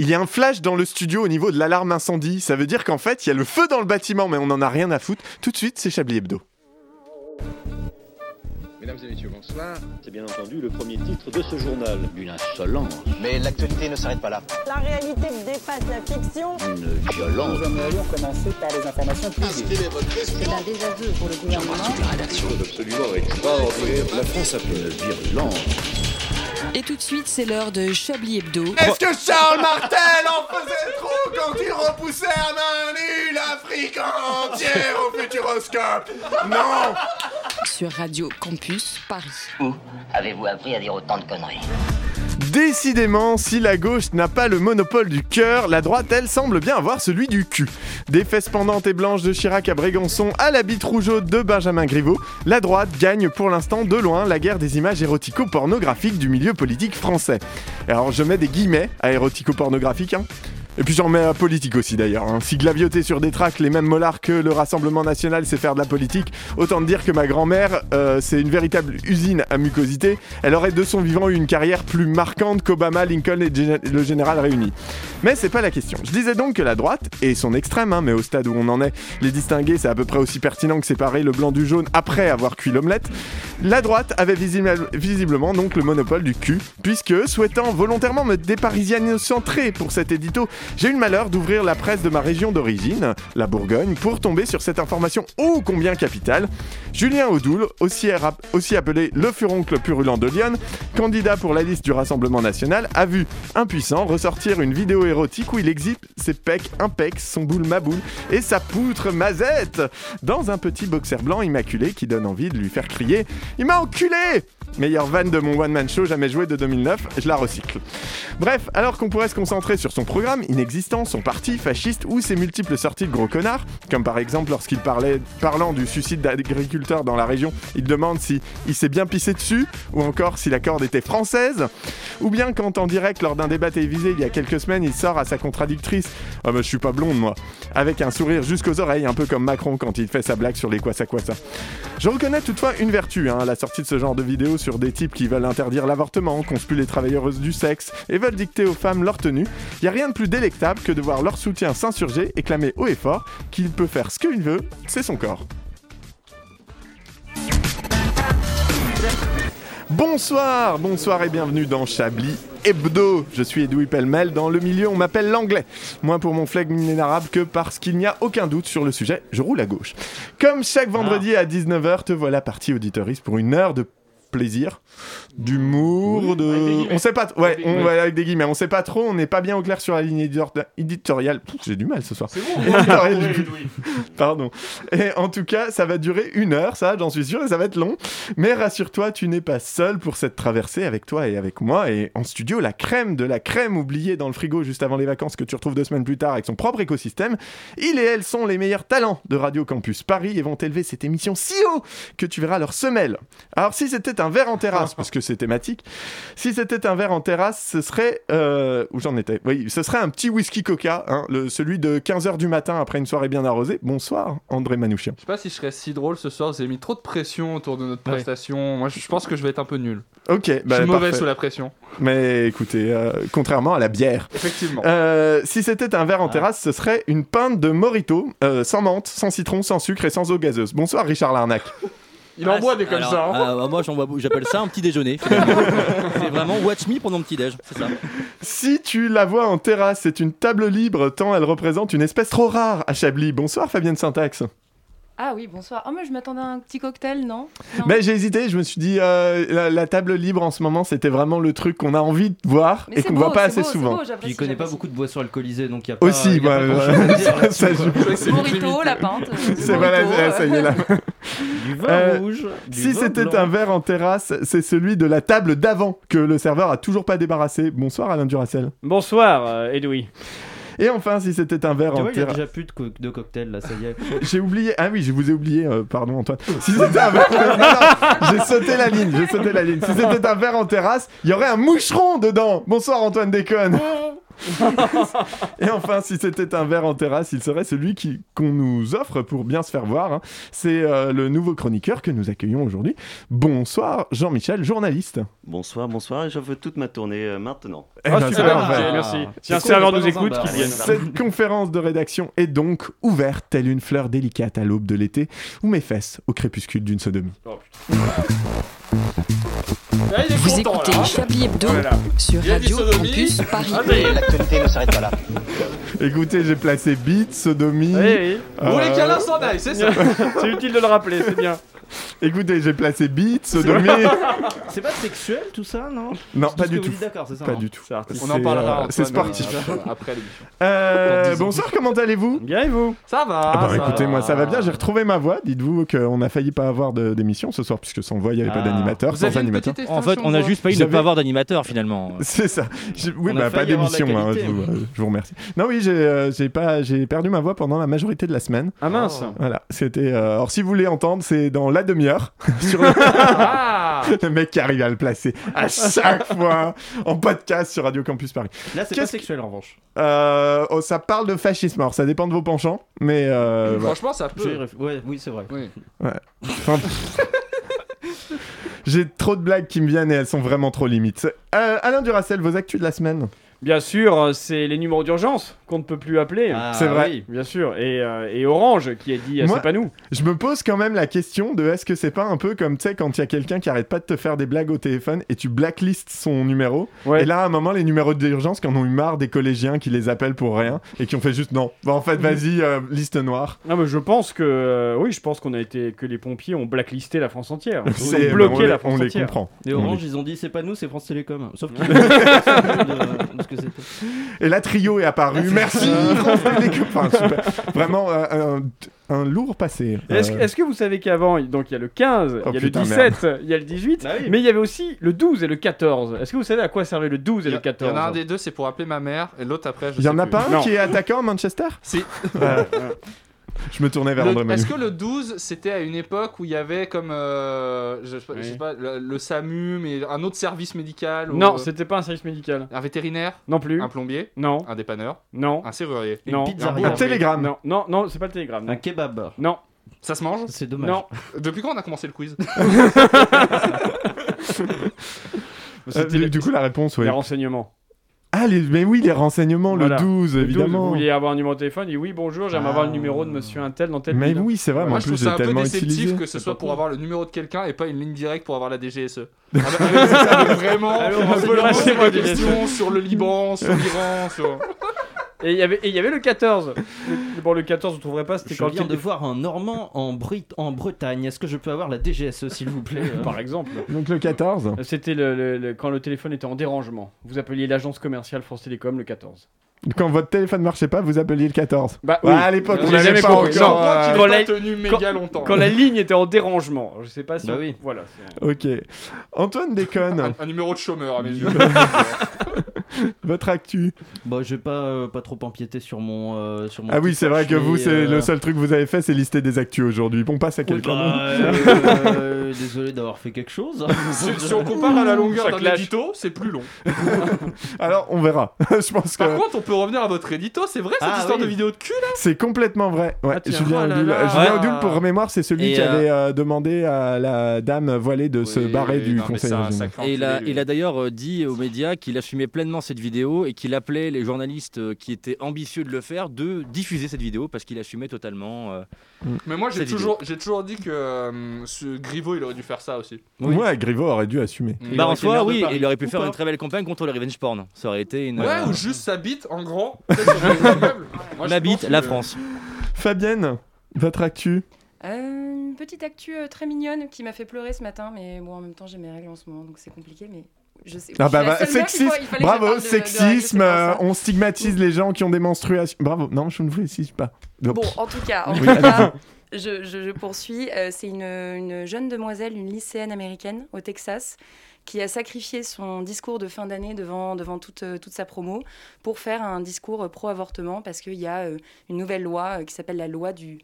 Il y a un flash dans le studio au niveau de l'alarme incendie. Ça veut dire qu'en fait, il y a le feu dans le bâtiment, mais on n'en a rien à foutre. Tout de suite, c'est Chablis Hebdo. Mesdames et messieurs, bonsoir. C'est bien entendu le premier titre de ce journal. Une insolence, Mais l'actualité ne s'arrête pas là. La réalité dépasse la fiction. une violence. Nous aimerions commencer par les informations privées. C'est un désaveu pour le gouvernement. Absolument extraordinaire. La France a fait une virulence. Et tout de suite, c'est l'heure de Chablis Hebdo. Est-ce que Charles Martel en faisait trop quand il repoussait à main nue l'Afrique entière au futuroscope? Non Sur Radio Campus Paris. Où avez-vous appris à dire autant de conneries? Décidément, si la gauche n'a pas le monopole du cœur, la droite, elle, semble bien avoir celui du cul. Des fesses pendantes et blanches de Chirac à Brégançon à la bite rougeaude de Benjamin Griveaux, la droite gagne pour l'instant de loin la guerre des images érotico-pornographiques du milieu politique français. Alors je mets des guillemets à érotico-pornographique, hein. Et puis j'en mets à politique aussi d'ailleurs. hein. Si glavioter sur des tracts les mêmes molars que le Rassemblement National c'est faire de la politique, autant dire que ma grand-mère, euh, c'est une véritable usine à mucosité. Elle aurait de son vivant eu une carrière plus marquante qu'Obama, Lincoln et le général réunis. Mais c'est pas la question. Je disais donc que la droite, et son extrême, hein, mais au stade où on en est, les distinguer c'est à peu près aussi pertinent que séparer le blanc du jaune après avoir cuit l'omelette. La droite avait visible- visiblement donc le monopole du cul, puisque souhaitant volontairement me déparisiano-centrer pour cet édito, j'ai eu le malheur d'ouvrir la presse de ma région d'origine, la Bourgogne, pour tomber sur cette information ô combien capitale. Julien Audoul, aussi, appelé le furoncle purulent de Lyon, candidat pour la liste du Rassemblement National, a vu, impuissant, ressortir une vidéo érotique où il exhibe ses pecs impecs, son boule maboule et sa poutre mazette dans un petit boxer blanc immaculé qui donne envie de lui faire crier « Il m'a enculé !» Meilleure vanne de mon one-man show jamais joué de 2009, je la recycle. Bref, alors qu'on pourrait se concentrer sur son programme inexistant, son parti fasciste ou ses multiples sorties de gros connards, comme par exemple lorsqu'il parlait, parlant du suicide d'agriculteurs dans la région, il demande si il s'est bien pissé dessus, ou encore si la corde était française, ou bien quand en direct lors d'un débat télévisé il y a quelques semaines, il sort à sa contradictrice « Ah bah je suis pas blonde moi », avec un sourire jusqu'aux oreilles, un peu comme Macron quand il fait sa blague sur les quoi ça quoi ça. Je reconnais toutefois une vertu hein, à la sortie de ce genre de vidéo sur des types qui veulent interdire l'avortement, conspuent les travailleuses du sexe et veulent dicter aux femmes leur tenue. Il n'y a rien de plus délectable que de voir leur soutien s'insurger et clamer haut et fort qu'il peut faire ce qu'il veut, c'est son corps. Bonsoir, bonsoir et bienvenue dans Chablis Hebdo. Je suis Edoui Pellemel, dans le milieu on m'appelle l'anglais. Moins pour mon flegme inénarrable que parce qu'il n'y a aucun doute sur le sujet, je roule à gauche. Comme chaque vendredi à 19h, te voilà parti auditoriste pour une heure de plaisir, d'humour, de... On sait pas... Ouais, on va avec des guillemets. On sait pas trop, on n'est pas bien au clair sur la ligne éditor- éditoriale. J'ai du mal ce soir. Éditoriale du- Pardon. Et en tout cas, ça va durer une heure, ça, j'en suis sûr, et ça va être long. Mais rassure-toi, tu n'es pas seul pour cette traversée avec toi et avec moi. Et en studio, la crème de la crème oubliée dans le frigo juste avant les vacances que tu retrouves deux semaines plus tard avec son propre écosystème. Il et elle sont les meilleurs talents de Radio Campus Paris et vont élever cette émission si haut que tu verras leur semelle. Alors si c'était un verre en terrasse, parce que c'est thématique, si c'était un verre en terrasse, ce serait... Euh, où j'en étais? Oui, ce serait un petit whisky coca, hein, le, celui de 15h du matin après une soirée bien arrosée. Bonsoir, André Manouchian. Je sais pas si je serais si drôle ce soir, vous avez mis trop de pression autour de notre prestation. Moi, je je pense que je vais être un peu nul. Ok, je bah, suis mauvais parfait. sous la pression. Mais écoutez, euh, contrairement à la bière. Effectivement. Euh, si c'était un verre en terrasse, ce serait une pinte de Morito, euh, sans menthe, sans citron, sans sucre et sans eau gazeuse. Bonsoir Richard Larnac. Il en boit des comme Alors, ça. hein. ah, bah, moi, j'en bois beaucoup. j'appelle ça un petit déjeuner. finalement. c'est vraiment watch me pour mon petit déj, c'est ça. Si tu la vois en terrasse, c'est une table libre tant elle représente une espèce trop rare à Chablis. Bonsoir Fabienne Syntax. Ah oui, bonsoir. Oh, mais je m'attendais à un petit cocktail, non, Non. Mais j'ai hésité, je me suis dit euh, la, la table libre en ce moment, c'était vraiment le truc qu'on a envie de voir Mais et qu'on beau, voit pas assez beau, souvent. beau, Puis il connaît pas beaucoup de boissons alcoolisées, donc il y a pas. Aussi, y a pas ouais, grand-chose ouais. à dire Ça, joue. C'est Morito, la pinte. C'est voilà, ça y est là. Du vin Euh, rouge. du Si c'était un verre en terrasse, c'est celui de la table d'avant que le serveur a toujours pas débarrassé. Bonsoir Alain Duracel. Bonsoir, euh, Edoui. Et enfin, si c'était un verre Tu en vois, il y a terrasse. déjà plus de, co- de cocktails là, ça y est. J'ai oublié. Ah oui, je vous ai oublié. euh, pardon Antoine. Si c'était un verre. Non, non, j'ai sauté la ligne. J'ai sauté la ligne. Si c'était un verre en terrasse, il y aurait un moucheron dedans. Bonsoir Antoine Déconne. Et enfin, si c'était un verre en terrasse, il serait celui qui- qu'on nous offre pour bien se faire voir. hein. C'est euh, le nouveau chroniqueur que nous accueillons aujourd'hui. Bonsoir, Jean-Michel, journaliste. Bonsoir, bonsoir, et je veux toute ma tournée euh, maintenant. Eh ben, c'est parfait. merci. Si un serveur nous écoute, qu'il vienne. Cette conférence de rédaction est donc ouverte, telle une fleur délicate à l'aube de l'été, ou mes fesses au crépuscule d'une sodomie. Vous écoutez Chablis Hebdo sur Il Radio. Campus Paris. Ah, mais l'actualité ne s'arrête pas là. Écoutez, j'ai placé beat, sodomie. Oui, oui. Vous voulez euh, qu'Alain s'en aille, c'est ça C'est utile de le rappeler, c'est bien. Écoutez, j'ai placé beat, sodomie. C'est pas sexuel tout ça, non non, pas ce du tout. dites, D'accord, c'est ça. Pas hein. du tout. On en parlera. euh, c'est sportif. euh, après l'émission. Euh, bonsoir, comment allez-vous Bien et vous Ça va. Ah bah, ça écoutez, va. moi ça va bien, j'ai retrouvé ma voix. Dites-vous qu'on a failli pas avoir d'émission ce soir, puisque sans voix il n'y avait pas Ah. d'animateur, sans animateur. En fait, on a juste failli ne pas avoir d'animateur finalement. C'est ça. Oui, bah, pas d'émission, hein, je, vous, remercie. Non, oui, j'ai pas, j'ai perdu ma voix pendant la majorité de la semaine. Ah mince. Voilà, c'était. alors, si vous voulez entendre, c'est dans la demi-heure. sur le... Ah le mec qui arrive à le placer à chaque fois en podcast sur Radio Campus Paris. Là, c'est Qu'est-ce pas que- sexuel en revanche. Euh, oh, ça parle de fascisme, alors ça dépend de vos penchants, mais euh, voilà. Franchement, ça J'ai peut. Ouais, oui, c'est vrai. Oui. Enfin, pff. J'ai trop de blagues qui me viennent et elles sont vraiment trop limites. Euh, Alain Duracel, vos actus de la semaine? Bien sûr, euh, c'est les numéros d'urgence qu'on ne peut plus appeler. Ah, C'est vrai. oui. Bien sûr. Et, euh, et Orange qui a dit euh, c'est pas nous. Je me pose quand même la question de est-ce que c'est pas un peu comme tu sais quand il y a quelqu'un qui arrête pas de te faire des blagues au téléphone et tu blacklistes son numéro Ouais. et là à un moment les numéros d'urgence qui en ont eu marre des collégiens qui les appellent pour rien et qui ont fait juste non bah en fait vas-y euh, liste noire Non, mais je pense que euh, oui, je pense qu'on a été que les pompiers ont blacklisté la France entière. Ils C'est- ont bloqué on les- la France on les entière. comprend Et On Orange, ils ont dit c'est pas nous, c'est France Télécom. Sauf qu'ils que c'était. les- et là Trio est apparu merci. Enfin, super. vraiment euh, un, un lourd passé Est-ce Euh, est-ce que vous savez qu'avant, donc il y a le 15, Oh, il y a le putain, 17, il y a le 18, Bah oui. mais il y avait aussi le 12 et le 14. Est-ce que vous savez à quoi servait le 12 et y, le a- il y 14 en a un des deux, c'est pour appeler ma mère, et l'autre après, je il y en a plus. pas un Non. qui est attaquant à Manchester? Si. Voilà. je me tournais vers Le- André Manu Est-ce que le 12 c'était à une époque où il y avait comme euh, je, sais pas- je sais Oui. pas le, le SAMU mais un autre service médical ou, Non, euh, c'était pas un service médical. un vétérinaire, Non plus. un plombier, Non, un dépanneur, non, un serrurier? non, Une pizzeria. Un un télégramme non, non, non, c'est pas le télégramme. Un kebab. non, Ça se mange? C'est dommage. non. Depuis quand on a commencé le quiz? Euh, C'était du, les, du coup la réponse oui les renseignements. Ah les, mais oui les renseignements Voilà. le 12 Le 12, évidemment vous vouliez avoir un numéro de téléphone, il dit oui, bonjour, j'aimerais Ah. avoir le numéro de monsieur un tel dans tel mais ville. oui c'est vrai moi Moi je trouve ça un peu tellement déceptif utilisé que ce soit pour avoir le numéro de quelqu'un et pas une ligne directe pour avoir la DGSE. Avec ça, mais vraiment, on peut renseignez-moi leur poser sur des questions sur le Liban, sur l'Iran, sur... Et il y avait, et il y avait le 14. Le, bon, le 14, vous trouverez pas, c'était Je quand viens de voir un Normand en, Brit- en Bretagne. Est-ce que je peux avoir la DGSE, s'il vous plaît? Euh Par exemple. donc le 14 C'était le, le- le- quand le téléphone était en dérangement. Vous appeliez l'agence commerciale France Télécom le 14. Quand votre téléphone marchait pas, vous appeliez le 14. Bah Ouais, oui. à l'époque, J'ai on n'avait jamais pas compris. encore. Non, euh, Il quand tenu méga longtemps. Quand la ligne était en dérangement. Je sais pas si. Bah on- oui. Voilà. c'est- Ok. Antoine déconne. Un, un numéro de chômeur à mes yeux. votre actu. Bah, je vais pas, euh, pas trop empiéter sur mon. euh, sur mon Ah oui, c'est vrai que vous, c'est euh, le seul truc que vous avez fait, c'est lister des actus aujourd'hui. On passe à oui, quelqu'un bah, d'autre. euh, désolé d'avoir fait quelque chose. si, si on compare à la longueur d'un édito, c'est plus long. Alors, on verra. Je pense que Par contre, on peut revenir à votre édito, c'est vrai cette Ah, histoire oui. de vidéo de cul là c'est complètement vrai. Ouais, Ah, tiens. Julien Oh là Ouais. Audoul, pour mémoire, c'est celui Et, qui euh, avait euh, demandé à la dame voilée de se Oui, barrer du conseil Et il a, il d'ailleurs euh, dit aux médias qu'il assumait pleinement cette vidéo et qu'il appelait les journalistes euh, qui étaient ambitieux de le faire de diffuser cette vidéo parce qu'il assumait totalement. euh, Mais moi j'ai toujours, j'ai toujours dit que euh, ce Griveaux il aurait dû faire ça aussi. Oui. Ouais, Griveaux aurait dû assumer. Bah en soi, oui, il aurait pu Ou faire pas une très belle campagne contre le revenge porn. Ça aurait été une. Ouais, euh, ou juste sa bite en grand. Moi, la la France. Fabienne, votre actu Euh, une petite actu euh, très mignonne qui m'a fait pleurer ce matin, mais bon, en même temps, j'ai mes règles en ce moment, donc c'est compliqué, mais je sais. Ah bah, bah, sexisme, bravo, de- sexisme, euh, on stigmatise les gens qui ont des menstruations. Bravo, non, je ne vous précise pas. Bon, en tout cas, en Oui, tout cas, allez-y. je, je- je poursuis. Euh, c'est une, une jeune demoiselle, une lycéenne américaine au Texas, qui a sacrifié son discours de fin d'année devant, devant toute, euh, toute sa promo pour faire un discours pro-avortement parce qu'il y a euh, une nouvelle loi qui s'appelle la loi du.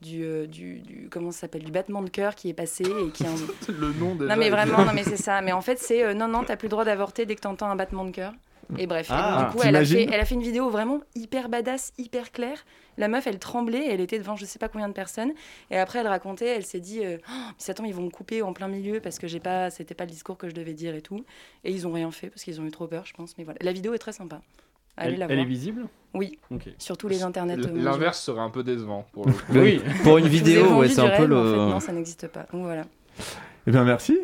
Du, euh, du, du- comment ça s'appelle du battement de cœur qui est passé et qui un- Le nom déjà. non mais vraiment non mais c'est ça mais en fait c'est euh, non non t'as plus le droit d'avorter dès que t'entends un battement de cœur Et bref, et Ah, donc, du coup, elle a, fait, elle a fait une vidéo vraiment hyper badass, hyper claire. La meuf, elle tremblait, elle était devant je sais pas combien de personnes. Et après, elle racontait, elle s'est dit, euh, oh, mais attends, ils vont me couper en plein milieu parce que j'ai pas, c'était pas le discours que je devais dire et tout. Et ils ont rien fait parce qu'ils ont eu trop peur, je pense. Mais voilà, la vidéo est très sympa. Allez Elle, la elle voir. est visible Oui. Ok. Sur tous les internets. euh. L'inverse serait un peu décevant. Pour le coup. Oui. Pour une vidéo, ouais, c'est un peu en le. fait, non, ça n'existe pas. Donc voilà. Eh bien, merci.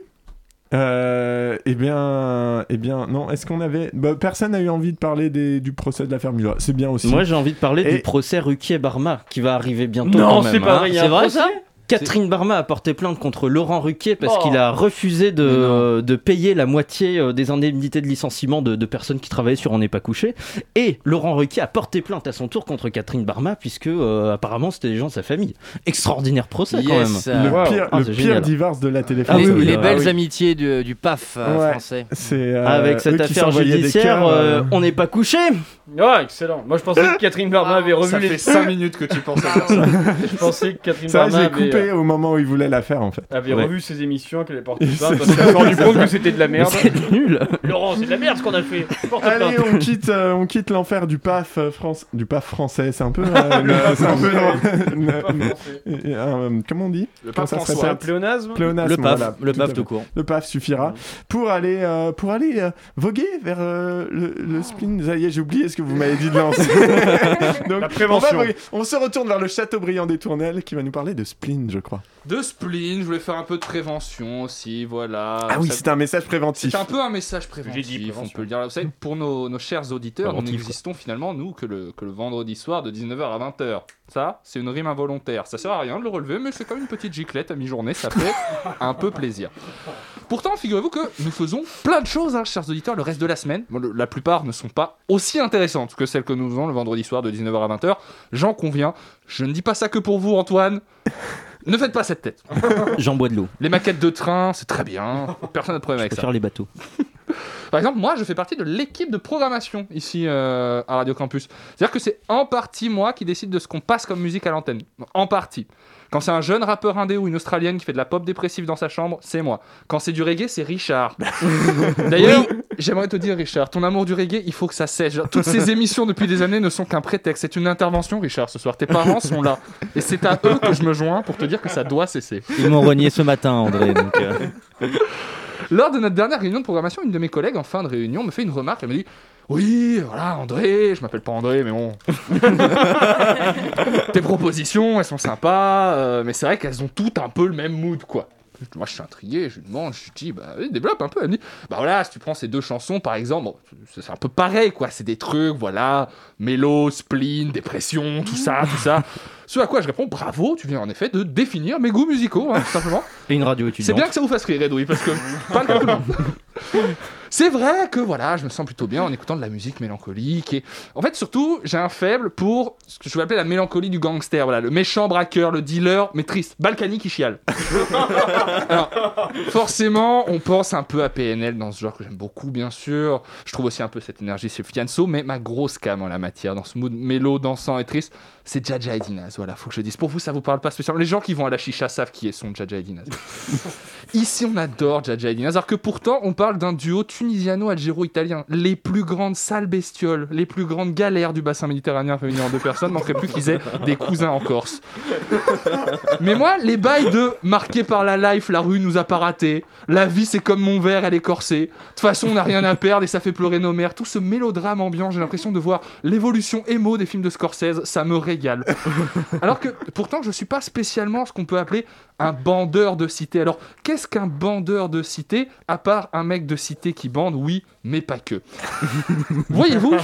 Euh, eh bien, eh bien, non. Est-ce qu'on avait bah, Personne n'a eu envie de parler des- du procès de l'affaire Mulois. C'est bien aussi. Moi, j'ai envie de parler Et- du procès Ruquier-Barma qui va arriver bientôt. Non, c'est pas hein. vrai, C'est vrai ça? Catherine Barma a porté plainte contre Laurent Ruquier parce Oh. qu'il a refusé de, de payer la moitié euh, des indemnités de licenciement de, de personnes qui travaillaient sur On n'est pas couché. Et Laurent Ruquier a porté plainte à son tour contre Catherine Barma puisque euh, apparemment c'était des gens de sa famille. Extraordinaire procès quand même. le Wow. pire, Ah, le pire divorce de la télé Ah oui, les oui, les ah belles oui. amitiés du, du PAF euh, Ouais. français. Euh, Avec cette affaire judiciaire, cœurs, euh, euh, on n'est pas couché. Ah, excellent. Moi, je pensais que Catherine Barma avait revu Ça les. fait 5 minutes que tu penses à faire ça. Je pensais que Catherine Ça, Barma j'ai avait, coupé euh, au moment où il voulait la faire en fait. avait Ouais. revu ses émissions, qu'elle avait porté Et plainte c'est- parce qu'elle s'est rendu compte que c'était de la merde. C'est nul. Laurent, c'est de la merde ce qu'on a fait. Porte Allez, plainte. on quitte, euh, on quitte l'enfer du PAF euh, France, du PAF français. C'est un peu, euh, le- c'est un peu, Pas euh, français. euh, comment on dit Le pape ça se. C'est un répète pléonasme Pléonasme, Le PAF, voilà, le tout à PAF fait. tout court. Le PAF suffira pour aller, euh, pour aller euh, voguer vers euh, le, le spleen. Ça y est, j'ai oublié ce que vous m'avez dit de lancer. Donc, La prévention. On, va. On se retourne vers le Châteaubriand des Tournelles qui va nous parler de spleen, je crois. De spleen, je voulais faire un peu de prévention aussi, voilà. Ah oui, Ça- c'est un message préventif. C'est un peu un message préventif, dit on peut le dire. Vous savez, pour nos, nos chers auditeurs, nous n'existons finalement, nous, que le, que le vendredi soir de 19h à 20h. Ça, c'est une rime involontaire. Ça sert à rien de le relever, mais c'est comme une petite giclette à mi-journée, ça fait un peu plaisir. Pourtant, figurez-vous que nous faisons plein de choses, hein, chers auditeurs, le reste de la semaine. Bon, le- la plupart ne sont pas aussi intéressantes que celles que nous faisons le vendredi soir de 19h à 20h. J'en conviens. Je ne dis pas ça que pour vous, Antoine. Ne faites pas cette tête. J'en bois de l'eau. Les maquettes de train, c'est très bien. Personne n'a de problème Je avec ça. préfère les bateaux. Par exemple, moi, je fais partie de l'équipe de programmation ici euh, à Radio Campus. C'est-à-dire que c'est en partie moi qui décide de ce qu'on passe comme musique à l'antenne. En partie. Quand c'est un jeune rappeur indé ou une australienne qui fait de la pop dépressive dans sa chambre, c'est moi. Quand c'est du reggae, c'est Richard. D'ailleurs, j'aimerais te dire, Richard, ton amour du reggae, il faut que ça cesse. Genre, Toutes ces émissions depuis des années ne sont qu'un prétexte. C'est une intervention, Richard, ce soir. Tes parents sont là. Et c'est à eux que je me joins pour te dire que ça doit cesser. Ils m'ont renié ce matin, André. Donc, euh, Lors de notre dernière réunion de programmation, une de mes collègues en fin de réunion me fait une remarque. Elle me dit Oui, voilà, André, je m'appelle pas André, mais bon. Tes propositions, elles sont sympas, euh, mais c'est vrai qu'elles ont toutes un peu le même mood, quoi. Moi, je suis intrigué, je lui demande, je lui dis, bah, développe un peu. Elle me dit, bah voilà, si tu prends ces deux chansons, par exemple, c'est c'est un peu pareil, quoi. C'est des trucs, voilà, mélo, spleen, dépression, tout ça, tout ça. Ce à quoi je réponds, bravo, tu viens en effet de définir mes goûts musicaux, hein, tout simplement. et une radio C'est étudiante. bien que ça vous fasse rire, Edoui, parce que pas le cas de tout le monde. C'est vrai que voilà, je me sens plutôt bien en écoutant de la musique mélancolique. Et en fait, surtout, j'ai un faible pour ce que je vais appeler la mélancolie du gangster. Voilà, le méchant braqueur, le dealer, mais triste, Balkany qui chiale. Alors, forcément, on pense un peu à PNL dans ce genre que j'aime beaucoup, bien sûr. Je trouve aussi un peu cette énergie chez Fianso, mais ma grosse cam en la matière, dans ce mood mélo, dansant et triste, c'est Jaja et Dinaz. Voilà, faut que je le dise. Pour vous, ça vous parle pas spécialement. Les gens qui vont à la chicha savent qui est son Jaja et Dinaz. Ici, on adore Jaja et Dinaz, alors que pourtant, on parle d'un duo tunisiano-algéro-italien. Les plus grandes sales bestioles, les plus grandes galères du bassin méditerranéen réunies en deux personnes, manquerait plus qu'ils aient des cousins en Corse. Mais moi, les bails de marqué par la life, la rue nous a pas raté, la vie c'est comme mon verre, elle est corsée, de toute façon on n'a rien à perdre et ça fait pleurer nos mères, tout ce mélodrame ambiant, j'ai l'impression de voir l'évolution émo des films de Scorsese, ça me régale. Alors que pourtant je suis pas spécialement ce qu'on peut appeler un bandeur de cité. Alors qu'est-ce qu'un bandeur de cité à part un mec de cité qui bande Oui, mais pas que. Voyez-vous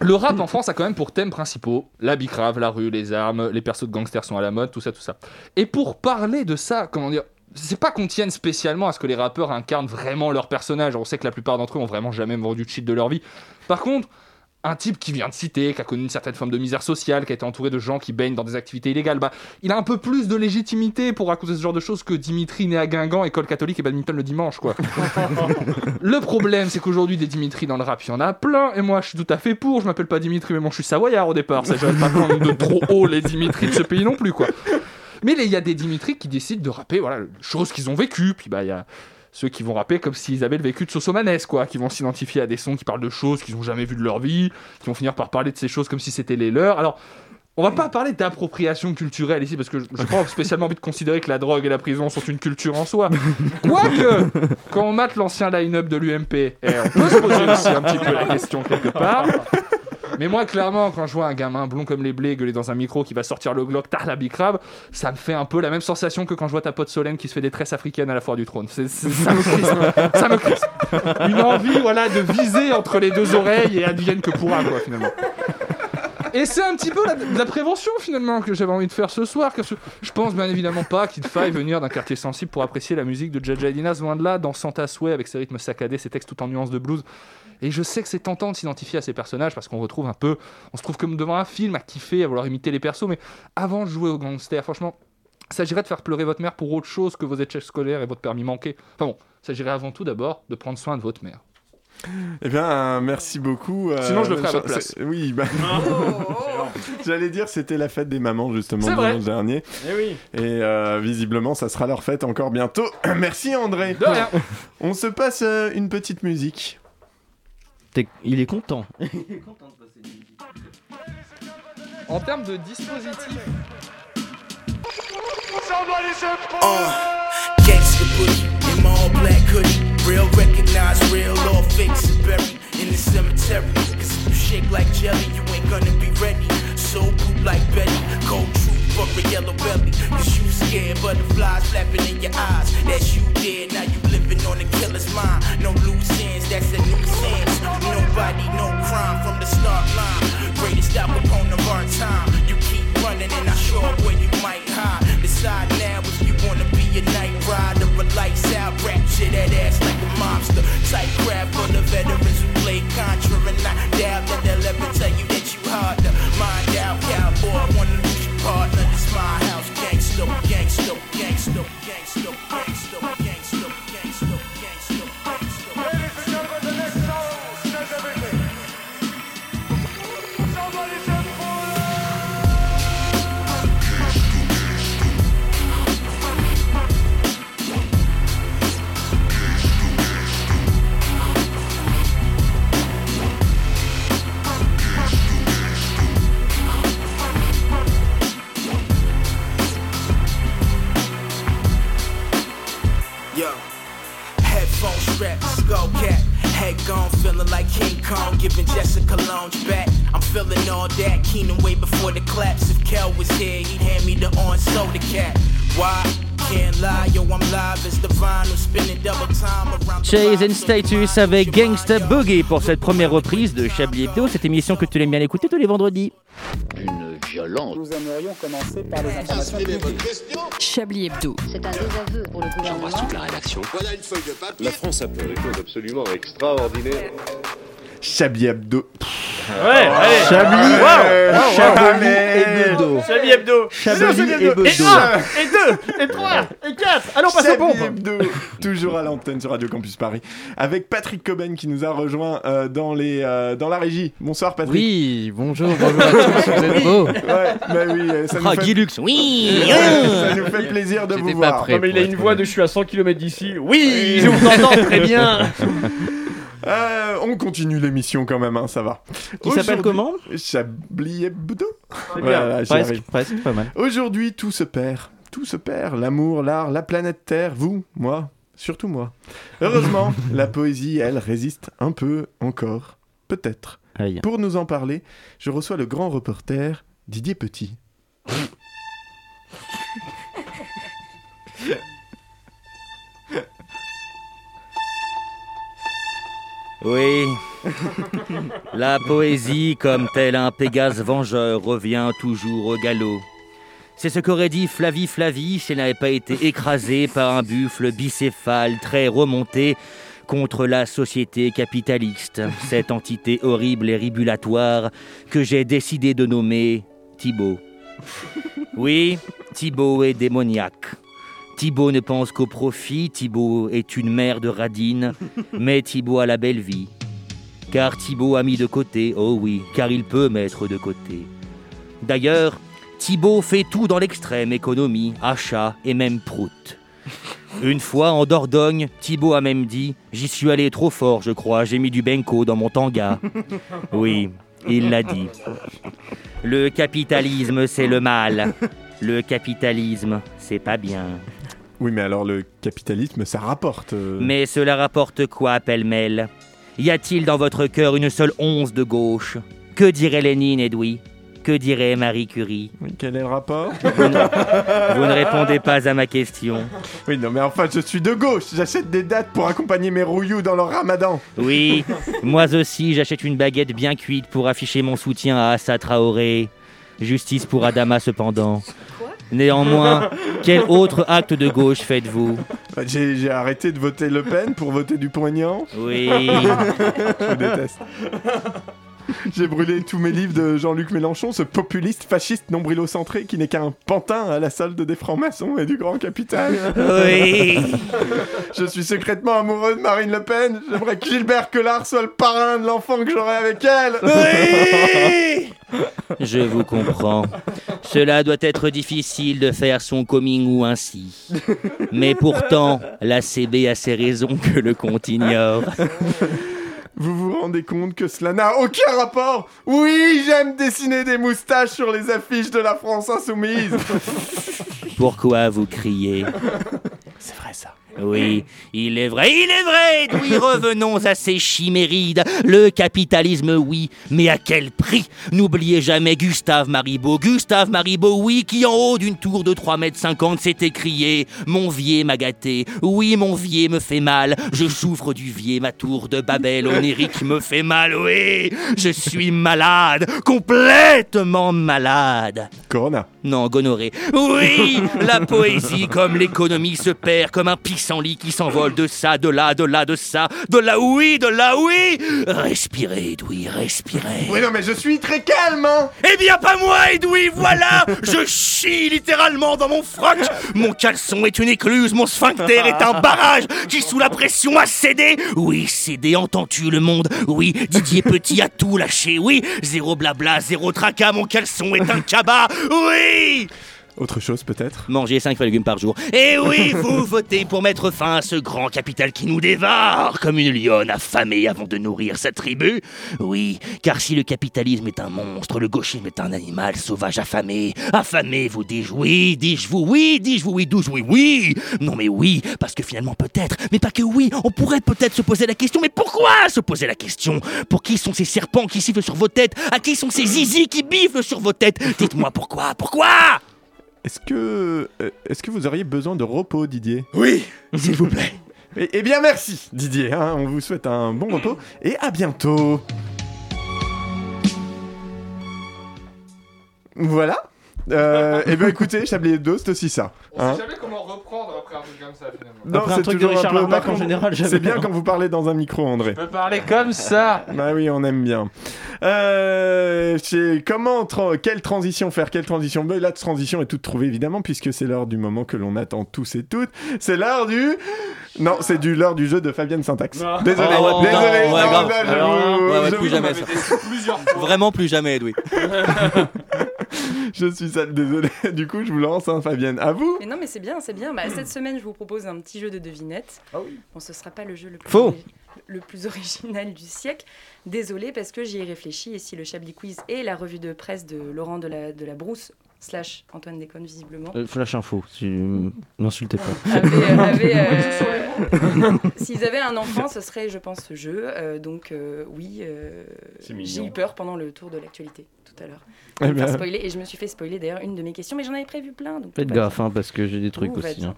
le rap en France a quand même pour thèmes principaux la bicrave, la rue, les armes, les persos de gangsters sont à la mode, tout ça, tout ça. Et pour parler de ça, comment dire, c'est pas qu'on tienne spécialement à ce que les rappeurs incarnent vraiment leur personnage. On sait que la plupart d'entre eux ont vraiment jamais vendu de shit de leur vie. Par contre, un type qui vient de cité, qui a connu une certaine forme de misère sociale, qui a été entouré de gens qui baignent dans des activités illégales, bah, il a un peu plus de légitimité pour raconter ce genre de choses que Dimitri né à Guingamp, école catholique et badminton le dimanche, quoi. le problème, c'est qu'aujourd'hui, des Dimitri dans le rap, il y en a plein, et moi, je suis tout à fait pour. Je m'appelle pas Dimitri, mais bon, je suis savoyard au départ. Ça, je vais pas prendre de trop haut les Dimitri de ce pays non plus, quoi. Mais il y a des Dimitri qui décident de rapper, voilà, choses qu'ils ont vécues, puis bah, il y a ceux qui vont rapper comme s'ils avaient le vécu de Sosomanes, quoi, qui vont s'identifier à des sons qui parlent de choses qu'ils n'ont jamais vues de leur vie, qui vont finir par parler de ces choses comme si c'était les leurs. Alors, on va pas parler d'appropriation culturelle ici, parce que je pas spécialement envie de considérer que la drogue et la prison sont une culture en soi. Quoique, quand on mate l'ancien line-up de l'UMP, eh, on peut se poser aussi un petit peu la question quelque part. Mais moi, clairement, quand je vois un gamin blond comme les blés gueuler dans un micro qui va sortir le Glock, tard la bicrave, ça me fait un peu la même sensation que quand je vois ta pote Solène qui se fait des tresses africaines à la foire du trône. C'est- ça me crispe. ça me. Une envie, voilà, de viser entre les deux oreilles et advienne que pourra, quoi, finalement. Et c'est un petit peu la, la prévention finalement que j'avais envie de faire ce soir. Car je, je pense bien évidemment pas qu'il faille venir d'un quartier sensible pour apprécier la musique de Jaja Dinas, loin de là, dans Santa Sway avec ses rythmes saccadés, ses textes tout en nuances de blues. Et je sais que c'est tentant de s'identifier à ces personnages parce qu'on retrouve un peu, on se trouve comme devant un film à kiffer, à vouloir imiter les persos. Mais avant de jouer au gangster, franchement, il s'agirait de faire pleurer votre mère pour autre chose que vos échecs scolaires et votre permis manqué. Enfin bon, il s'agirait avant tout d'abord de prendre soin de votre mère. Eh bien, merci beaucoup. euh, Sinon, je le ferai à votre place. Oui, bah... j'allais dire c'était la fête des mamans justement dimanche dernier. Eh oui. Et euh, visiblement, ça sera leur fête encore bientôt. Merci André. De rien. On se passe euh, une petite musique. T'es- Il est content. En termes de dispositif, Uh, gangsta booty in my all black hoodie. Real recognize real, all fakes is buried in the cemetery. Cause if you shake like jelly, you ain't gonna be ready. So boot like Betty, cold truth for a yellow belly. Cause you scared, butterflies flapping in your eyes. That's you there, now you living on the killer's mind. No loose ends, that's a new sense. That ass like a mobster. Type Chase and Status avec Gangsta Boogie pour cette première reprise de Chablis Hebdo, cette émission que tu aimes bien écouter tous les vendredis. Une violence. Nous aimerions commencer par les informations publiques. Chablis Hebdo. C'est un désaveu pour le gouvernement. la rédaction. Voilà une feuille de papier. La France a fait des choses absolument extraordinaires. Chablis Hebdo. Ouais, allez. Chablis, Ouais, ouais, Chablis ouais. et Bedo. Chablis Hebdo. Chablis et Bedo. Et un, et deux, et trois, et quatre. Allons, passe aux Chablis pompes. Hebdo, toujours à l'antenne sur Radio Campus Paris, avec Patrick Coben qui nous a rejoint euh, dans, les, euh, dans la régie. Bonsoir Patrick. Oui, bonjour, bonjour à tous, vous êtes beaux. Ouais, bah oui, euh, ça Ah, nous fait... Guy Lux, oui ça nous fait plaisir de vous J'étais pas voir. prêt. Non, mais il a une voix de je suis à 100 km d'ici. Oui, je vous entends très bien. Euh, on continue l'émission quand même, hein, ça va. Qui s'appelle comment? Chablis Hebdo. Voilà, Presque, pas mal. Aujourd'hui, tout se perd. Tout se perd. L'amour, l'art, la planète Terre, vous, moi, surtout moi. Heureusement, la poésie, elle, résiste un peu encore. Peut-être. Aïe. Pour nous en parler, je reçois le grand reporter Didier Petit. Oui. La poésie, comme tel un Pégase vengeur, revient toujours au galop. C'est ce qu'aurait dit Flavie Flavie si elle n'avait pas été écrasée par un buffle bicéphale très remonté contre la société capitaliste, cette entité horrible et ribulatoire que j'ai décidé de nommer Thibaut. Oui, Thibaut est démoniaque. Thibaut ne pense qu'au profit, Thibaut est une mère de radine, mais Thibaut a la belle vie. Car Thibaut a mis de côté, oh oui, car il peut mettre de côté. D'ailleurs, Thibaut fait tout dans l'extrême économie, achat et même prout. Une fois en Dordogne, Thibaut a même dit J'y suis allé trop fort, je crois, j'ai mis du benko dans mon tanga. Oui, il l'a dit. Le capitalisme, c'est le mal. Le capitalisme, c'est pas bien. Oui, mais alors le capitalisme, ça rapporte. euh. Mais cela rapporte quoi, pêle-mêle? Y a-t-il dans votre cœur une seule once de gauche? Que dirait Lénine, Edoui Que dirait Marie Curie? Oui, quel est le rapport? Vous ne, vous ne répondez pas à ma question. Oui, non, mais enfin, je suis de gauche. J'achète des dates pour accompagner mes rouillous dans leur ramadan. Oui, moi aussi, j'achète une baguette bien cuite pour afficher mon soutien à Assa Traoré. Justice pour Adama, cependant. Néanmoins, quel autre acte de gauche faites-vous Bah, J'ai arrêté de voter Le Pen pour voter Dupont-Aignan. Oui. je vous déteste. J'ai brûlé tous mes livres de Jean-Luc Mélenchon, ce populiste fasciste nombrilocentré qui n'est qu'un pantin à la solde des francs-maçons et du grand capital. Oui. Je suis secrètement amoureux de Marine Le Pen. J'aimerais que Gilbert Collard soit le parrain de l'enfant que j'aurai avec elle. Oui Je vous comprends. Cela doit être difficile de faire son coming ou ainsi. Mais pourtant, la CB a ses raisons que le compte ignore. Vous vous rendez compte que cela n'a aucun rapport? Oui, j'aime dessiner des moustaches sur les affiches de la France insoumise. Pourquoi vous criez? C'est vrai ça. Oui, il est vrai, il est vrai Oui, revenons à ces chimérides? Le capitalisme, oui, mais à quel prix? N'oubliez jamais Gustave Maribeau. Gustave Maribeau, oui, qui en haut d'une tour de 3 mètres 50 s'est écrié « Mon vier m'a gâté. Oui, mon vier me fait mal. Je souffre du vier, ma tour de Babel onérique me fait mal. Oui, je suis malade, complètement malade. » Corona. Non, gonorrhée. Oui, la poésie comme l'économie se perd comme un qui s'envole de ça, de là, de là, de ça, de là, oui, de là, oui. Respirez, Edoui, respirez. Oui, non, mais je suis très calme, hein. Eh bien, pas moi, Edoui, voilà. Je chie littéralement dans mon froc. Mon caleçon est une écluse, mon sphincter est un barrage qui, sous la pression, a cédé. Oui, cédé, entends-tu le monde? Oui, Didier Petit a tout lâché, oui Zéro blabla, zéro tracas, mon caleçon est un cabas, oui Autre chose peut-être Manger 5 fois légumes par jour. Et oui, vous votez pour mettre fin à ce grand capital qui nous dévore comme une lionne affamée avant de nourrir sa tribu. Oui, car si le capitalisme est un monstre, le gauchisme est un animal sauvage affamé. Affamé, vous dis-je oui, dis-je vous oui, dis-je vous oui, dis-je oui, oui. Non mais oui, parce que finalement peut-être, mais pas que oui, on pourrait peut-être se poser la question, mais pourquoi se poser la question? Pour qui sont ces serpents qui sifflent sur vos têtes? À qui sont ces zizis qui biflent sur vos têtes? Dites-moi pourquoi, pourquoi? Est-ce que. euh, Est-ce que vous auriez besoin de repos, Didier Oui, s'il vous plaît. Eh eh bien, merci, Didier. hein, on vous souhaite un bon repos et à bientôt. Voilà. Euh, eh bien, écoutez, Chablis Hebdo, c'est aussi ça. On hein. sait jamais comment reprendre après un truc comme ça finalement. Non, Après un c'est truc de Richard Larnac, en général, C'est bien hein. quand vous parlez dans un micro, André. On peut parler comme ça. Bah oui, on aime bien. Euh, c'est comment, tra- quelle transition faire, quelle transition? Ben, La transition est toute trouvée évidemment puisque c'est l'heure du moment que l'on attend tous et toutes. C'est l'heure du. Non, c'est du l'heure du jeu de Fabienne Syntax. Ah. Désolé, Ah désolé. ouais, non, grave. là, je Alors là, vous- ouais, ouais, je plus vous- jamais ça. Vraiment plus jamais, Edoui. Je suis sale, désolé. Du coup, je vous lance, hein, Fabienne. À vous. Mais non, mais c'est bien, c'est bien. Bah, cette semaine, je vous propose un petit jeu de devinettes. Ah Bon, ce sera pas le jeu le plus, Faux. le plus original du siècle. Désolé parce que j'y ai réfléchi. Et si le Chablis Quiz et la revue de presse de Laurent de la, de la Brousse, slash Antoine Déconne, visiblement, Euh, flash info, si... n'insultez pas. euh, euh, S'ils avaient un enfant, ce serait, je pense, ce jeu. Euh, donc, euh, oui, euh, j'ai eu peur pendant le tour de l'actualité tout à l'heure. Eh ben. spoiler, et je me suis fait spoiler d'ailleurs une de mes questions, mais j'en avais prévu plein. Donc Faites pas- gaffe, hein, parce que j'ai des trucs Ouh, aussi. hein.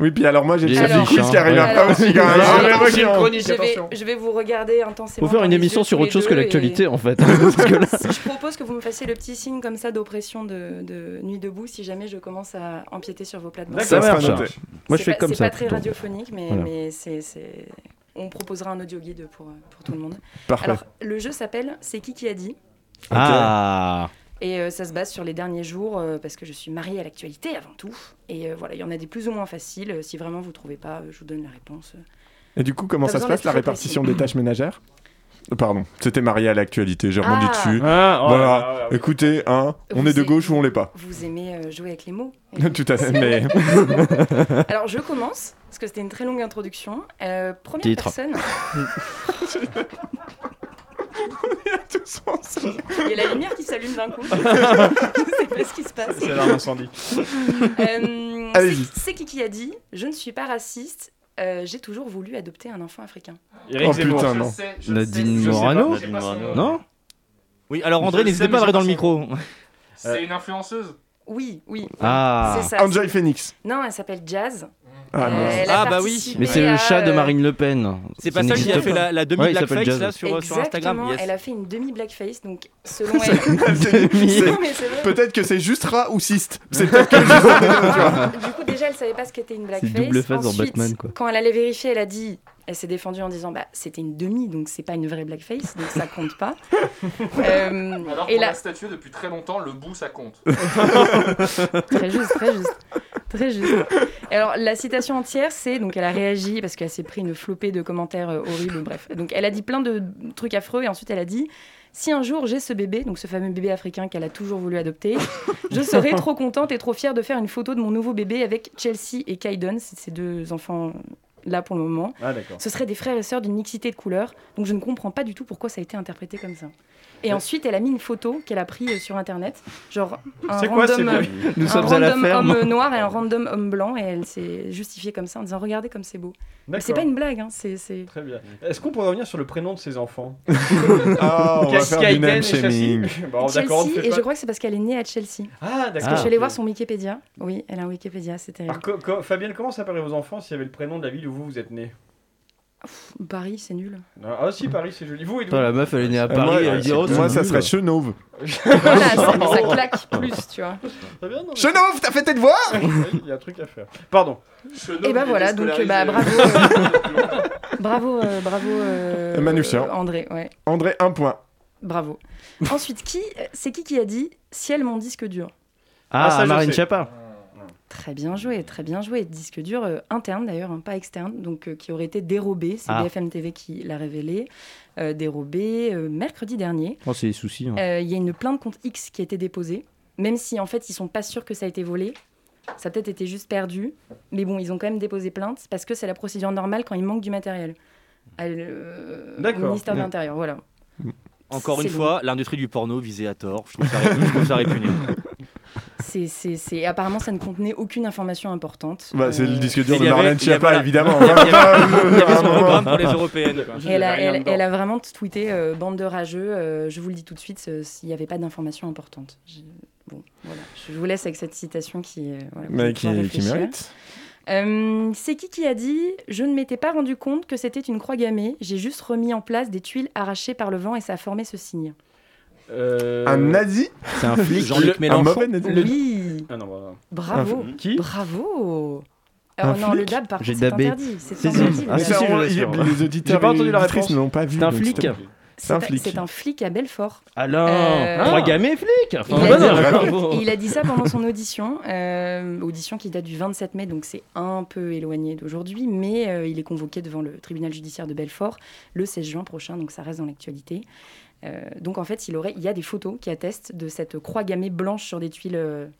Oui, puis alors moi j'ai le Alors- Quiz qui arrive Alors- après aussi quand même. Alors, Je vais vous j'ai dire. je vais, je vais vous regarder intensément. Faut faire une émission sur autre chose que l'actualité et- en fait. Parce que là- Je propose que vous me fassiez le petit signe comme ça d'oppression de, de nuit debout si jamais je commence à empiéter sur vos plates-bandes. Ça marche. Moi je fais pas- comme ça. C'est pas très radiophonique, mais, Voilà. mais c'est, c'est- on proposera un audio guide pour, pour tout le monde. Parfait. Alors, le jeu s'appelle C'est qui qui a dit? Ah Et euh, ça se base sur les derniers jours, euh, parce que je suis mariée à l'actualité avant tout. Et euh, voilà, il y en a des plus ou moins faciles. Si vraiment vous trouvez pas, je vous donne la réponse. Et du coup, comment Pas ça se besoin passe la très répartition précis. des tâches ménagères? Pardon, c'était marié à l'actualité, j'ai rebondi Ah. dessus. Ah, oh voilà, là là, là. écoutez, hein, on Vous est de êtes- gauche ou on l'est pas. Vous aimez euh, jouer avec les mots Tout à fait, mais. Alors je commence, parce que c'était une très longue introduction. Euh, première Titre. personne. Il y a la lumière qui s'allume d'un coup. Je sais pas ce qui se passe. C'est l'alarme incendie. Euh, Allez-y. c'est- qui qui a dit Je ne suis pas raciste. euh, J'ai toujours voulu adopter un enfant africain. Eric Oh Zemmour. putain, non. Nadine Je sais pas. Morano Non Oui, alors André, n'hésitez pas à parler dans le micro. C'est une influenceuse? Oui, oui. oui. Ah. C'est ça. Enjoy Phoenix. Non, elle s'appelle Jazz. Ah, Euh, Ah, bah oui. Mais c'est le chat de euh, Marine Le Pen. C'est pas ça qui a fait la, la Ouais, s'appelle demi-blackface Jazz. là sur, sur Instagram Exactement, Yes. elle a fait une demi-blackface, donc selon elle. Peut-être que c'est juste rat ou cyste. C'est peut-être que. Du coup, déjà, elle savait pas ce qu'était une blackface. double face dans Ensuite, Batman, quoi. Quand elle allait vérifier, elle a dit. Elle s'est défendue en disant bah c'était une demi donc c'est pas une vraie blackface donc ça compte pas. Euh, Alors et pour là la statue depuis très longtemps, le bout ça compte. très juste très juste très juste. Alors la citation entière c'est donc elle a réagi parce qu'elle s'est pris une flopée de commentaires euh, horribles bref donc elle a dit plein de trucs affreux et ensuite elle a dit si un jour j'ai ce bébé, donc ce fameux bébé africain qu'elle a toujours voulu adopter, je serai trop contente et trop fière de faire une photo de mon nouveau bébé avec Chelsea et Kaiden, ces deux enfants là pour le moment. Ah. Ce seraient des frères et sœurs d'une mixité de couleurs, donc je ne comprends pas du tout pourquoi ça a été interprété comme ça. Et ensuite, elle a mis une photo qu'elle a prise euh, sur internet, genre un C'est quoi, random, c'est euh, Nous un sommes à la random ferme. homme noir et un random homme blanc, et elle s'est justifiée comme ça en disant regardez comme c'est beau. Mais c'est pas une blague, hein, c'est Très bien. Est-ce qu'on pourrait revenir sur le prénom de ses enfants Ah, on va Qu'est-ce faire du name shaming. Bon, ne Chelsea, et je crois que c'est parce qu'elle est née à Chelsea. Ah, Parce d'accord. que je suis allée voir son Wikipédia. Oui, elle a un Wikipédia, c'est terrible. Alors, co- co- Fabienne, comment s'appelleraient vos enfants s'il y avait le prénom de la ville où vous vous êtes né Paris, c'est nul. Ah, si, Paris, c'est joli. Vous et Putain, la meuf, elle est née à Euh, Paris, moi, elle dit oh, moi, ça nul. serait Chenauve. Voilà, ça, ça claque plus, tu vois. Très bien, non, mais- Chenauve, t'as fait tes devoirs Il y a un truc à faire. Pardon. Et bah voilà, donc euh, bah, bravo. euh, bravo, euh, bravo. euh, Manouchian. euh, André, ouais, André, un point. bravo. Ensuite, qui, euh, c'est qui qui a dit ciel mon disque dur Ah, Ah, ça, je Marine sais. Chapa. Très bien joué, très bien joué. Disque dur euh, interne d'ailleurs, hein, pas externe, donc euh, qui aurait été dérobé. C'est Ah. BFM TV qui l'a révélé. Euh, dérobé euh, mercredi dernier. Oh, c'est les soucis. hein. Euh, Il y a une plainte contre X qui a été déposée, même si en fait ils sont pas sûrs que ça a été volé. Ça a peut-être été juste perdu, mais bon, ils ont quand même déposé plainte parce que c'est la procédure normale quand il manque du matériel. Le- Au D'accord. ministère de l'Intérieur, voilà. Encore une fois, l'industrie du porno visée à tort. Je trouve ça, ré- je trouve ça répugnant. C'est. Apparemment, ça ne contenait aucune information importante. Bah, c'est le Euh, disque dur de Marlène Schiappa, évidemment. Il y avait- son programme pour les européennes. elle a, elle, elle vraiment tweeté euh, bande de rageux. euh, je vous le dis tout de suite, euh, s'il n'y avait pas d'informations importantes. Je- Bon, voilà. Je vous laisse avec cette citation qui, euh, voilà, qui, qui mérite. Euh, c'est qui qui a dit Je ne m'étais pas rendu compte que c'était une croix gammée. J'ai juste remis en place des tuiles arrachées par le vent et ça a formé ce signe. Euh, Un nazi C'est un flic. Jean-Luc Un Mélenchon. mauvais nazi Oui, Ah non, bah, bravo, Qui bravo. Un Alors non, le flic dab par contre c'est interdit. C'est interdit. le Ah, si, les auditeurs pas entendu la réponse. ne l'ont pas vu. C'est un flic. C'est un flic. c'est un flic à Belfort. Alors, Euh, trois gamés flics. Enfin, Il a, dit, non, bravo. il a dit ça pendant son audition, euh, audition qui date du 27 mai, donc c'est un peu éloigné d'aujourd'hui, mais euh, il est convoqué devant le tribunal judiciaire de Belfort le 16 juin prochain, donc ça reste dans l'actualité. Euh, donc en fait, il, aurait, il y a des photos qui attestent de cette croix gammée blanche sur des tuiles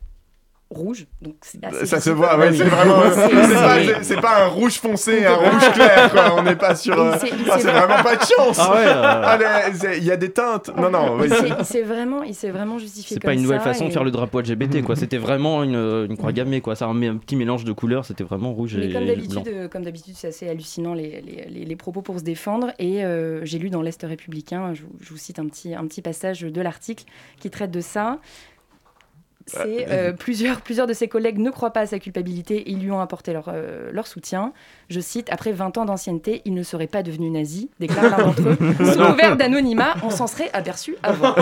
rouges. Donc c'est assez Ça se voit, ouais, Oui. c'est vraiment. C'est- pas, un rouge foncé, un rouge clair, quoi. On n'est pas sur. Euh, ah, c'est vraiment pas de chance. Ah ouais, euh, Il y a des teintes. Non, non, s'est- il s'est vraiment, il s'est vraiment justifié C'est pas une nouvelle ça, façon et- de faire le drapeau LGBT, quoi. C'était vraiment une, une croix gammée, quoi. Ça a un, un petit mélange de couleurs, c'était vraiment rouge Mais et comme blanc. d'habitude, euh, comme d'habitude, c'est assez hallucinant les, les- les- les propos pour se défendre. Et euh, j'ai lu dans l'Est républicain, je, vous- je vous cite un petit, un petit passage de l'article qui traite de ça. C'est euh, plusieurs, plusieurs de ses collègues ne croient pas à sa culpabilité, ils lui ont apporté leur, euh, leur soutien. Je cite Après 20 ans d'ancienneté, il ne serait pas devenu nazi, déclare l'un d'entre eux. Sous couvert d'anonymat, on s'en serait aperçu avant.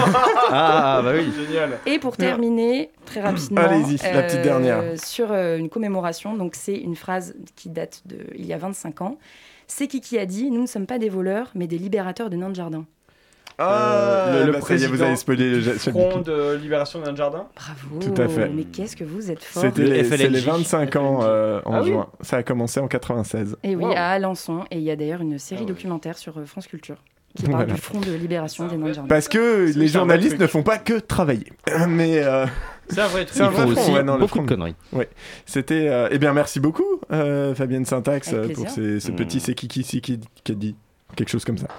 Ah, bah oui. Génial. Et pour terminer, très rapidement, Allez-y, la petite euh, dernière. sur euh, une commémoration, donc c'est une phrase qui date de il y a 25 ans. C'est qui qui a dit Nous ne sommes pas des voleurs, mais des libérateurs de nains de jardin. Ah, le, le bah, ça y est, président vous avez spoilé le Front de libération d'un jardin. Bravo. Tout à fait. Mais qu'est-ce que vous êtes fort. C'était Le les, c'est les FLNJ. 25 ans euh, en Ah oui. juin. Ça a commencé en 96. Et oui, Wow. à Alençon. Et il y a d'ailleurs une série Ah ouais. documentaire sur euh, France Culture. qui parle Voilà. du Front de libération des Mandjurmis. Parce que les journalistes ne font pas que travailler. Mais euh, C'est un vrai truc. c'est un vrai aussi ouais, non, le beaucoup de conneries. Ouais. C'était. euh, Eh bien, merci beaucoup, euh, Fabienne Syntax, euh, pour plaisir. ces, ces Mm. petits c'est qui qui c'est qui qui a dit quelque chose comme ça.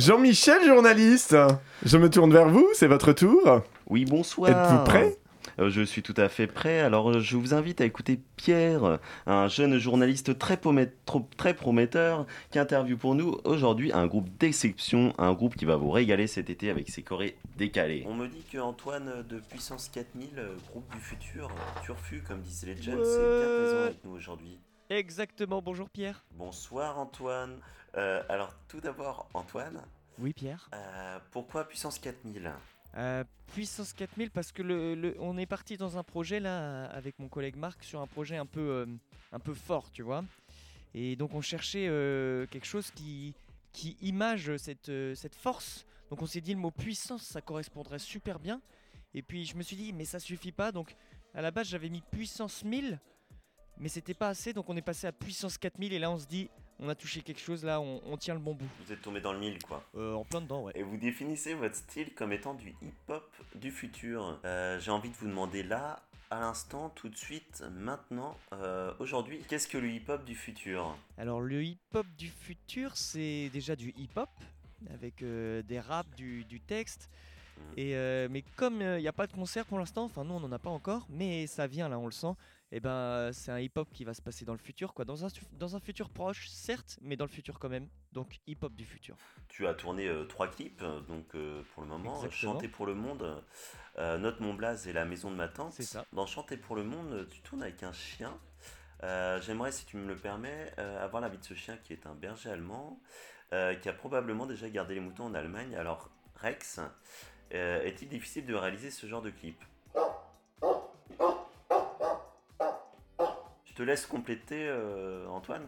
Jean-Michel, journaliste, je me tourne vers vous, c'est votre tour. Oui, bonsoir. Êtes-vous prêt? Euh, Je suis tout à fait prêt. Alors, euh, je vous invite à écouter Pierre, un jeune journaliste très, pommet- trop- très prometteur, qui interviewe pour nous aujourd'hui un groupe d'exception, un groupe qui va vous régaler cet été avec ses chorés décalés. On me dit que Antoine de Puissance 4000, euh, groupe du futur, Turfu, comme disent les jeunes, c'est bien présent avec nous aujourd'hui. Exactement, bonjour Pierre. Bonsoir Antoine. Euh, alors, tout d'abord, Antoine, Oui Pierre. euh, pourquoi Puissance 4000 Euh, puissance 4000 parce que le, le- on est parti dans un projet là avec mon collègue Marc sur un projet un peu, euh, un peu fort, tu vois. Et donc on cherchait quelque chose qui, qui image cette, cette force. Donc on s'est dit le mot puissance ça correspondrait super bien. Et puis je me suis dit mais ça suffit pas donc à la base j'avais mis puissance 1000 mais c'était pas assez donc on est passé à puissance 4000 et là on se dit on a touché quelque chose là on, on tient le bon bout. Vous êtes tombé dans le mille, quoi. Euh, en plein dedans ouais. Et vous définissez votre style comme étant du hip-hop du futur. Euh, J'ai envie de vous demander là, à l'instant, tout de suite, maintenant, euh, aujourd'hui, qu'est-ce que le hip-hop du futur? Alors le hip-hop du futur, c'est déjà du hip-hop avec euh, des raps, du, du texte. Et euh, mais comme il n'y a pas de concert pour l'instant, enfin nous on n'en a pas encore, mais ça vient là, on le sent. Et ben euh, c'est un hip-hop qui va se passer dans le futur, quoi, dans un, su- dans un futur proche, certes, mais dans le futur quand même. Donc hip-hop du futur. Tu as tourné euh, trois clips, euh, donc euh, pour le moment, Exactement. Chanter pour le monde, euh, Note mon blaze et La maison de ma tante. C'est ça. Dans Chanter pour le monde, tu tournes avec un chien. Euh, J'aimerais, si tu me le permets, euh, avoir l'avis de ce chien qui est un berger allemand, euh, qui a probablement déjà gardé les moutons en Allemagne. Alors, Rex, euh, est-il difficile de réaliser ce genre de clip? Je te laisse compléter, euh, Antoine.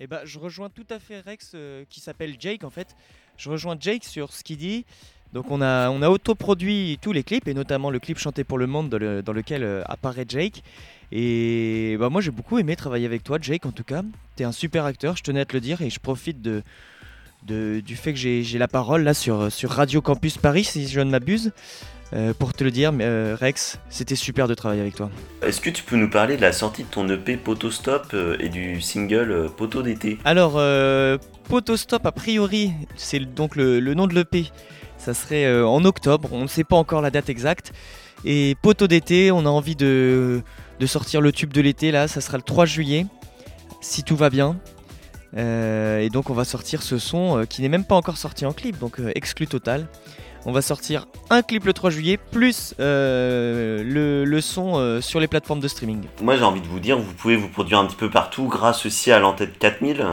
Et ben je rejoins tout à fait Rex euh, qui s'appelle Jake en fait. Je rejoins Jake sur ce qu'il dit. Donc on a, on a autoproduit tous les clips et notamment le clip Chanté pour le monde dans, le- dans lequel euh, apparaît Jake. Et bah, moi j'ai beaucoup aimé travailler avec toi Jake en tout cas. T'es un super acteur, je tenais à te le dire et je profite de, de- du fait que j'ai la parole là sur, sur Radio Campus Paris si je ne m'abuse. euh, pour te le dire, mais, euh, Rex, c'était super de travailler avec toi. Est-ce que tu peux nous parler de la sortie de ton EP Poteau Stop euh, et du single Poteau d'été? Alors, Potostop, a priori, c'est donc le, le nom de l'EP. Ça serait en octobre, on ne sait pas encore la date exacte. Et Poteau d'été, on a envie de, de sortir le tube de l'été, là, ça sera le 3 juillet, si tout va bien. Euh, et donc on va sortir ce son euh, qui n'est même pas encore sorti en clip, donc euh, exclu total. On va sortir un clip le 3 juillet, plus le, le son sur les plateformes de streaming. Moi j'ai envie de vous dire, vous pouvez vous produire un petit peu partout grâce aussi à l'antenne 4000.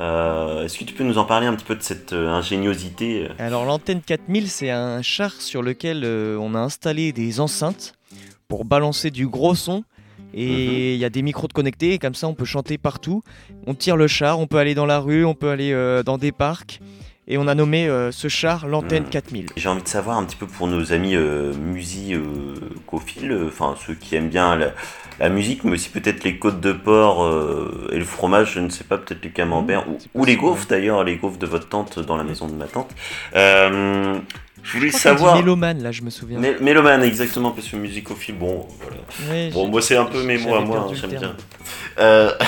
Euh, Est-ce que tu peux nous en parler un petit peu de cette euh, ingéniosité Alors l'antenne 4000, c'est un char sur lequel euh, on a installé des enceintes pour balancer du gros son. Et il y a des micros de connectés, et comme ça on peut chanter partout. On tire le char, on peut aller dans la rue, on peut aller euh, dans des parcs. Et on a nommé euh, ce char l'antenne 4000. J'ai envie de savoir un petit peu pour nos amis euh, musicophiles, euh, enfin ceux qui aiment bien la, la musique, mais aussi peut-être les côtes de porc et le fromage, je ne sais pas, peut-être les camemberts, ou, ou les gaufres d'ailleurs, les gaufres de votre tante dans la maison de ma tante. Je voulais Je savoir. mélomane, là, je me souviens. Mé- Mélomane, exactement, parce que musicophile, bon, voilà. Bon, moi c'est un peu mes mots à moi, j'aime bien. Euh,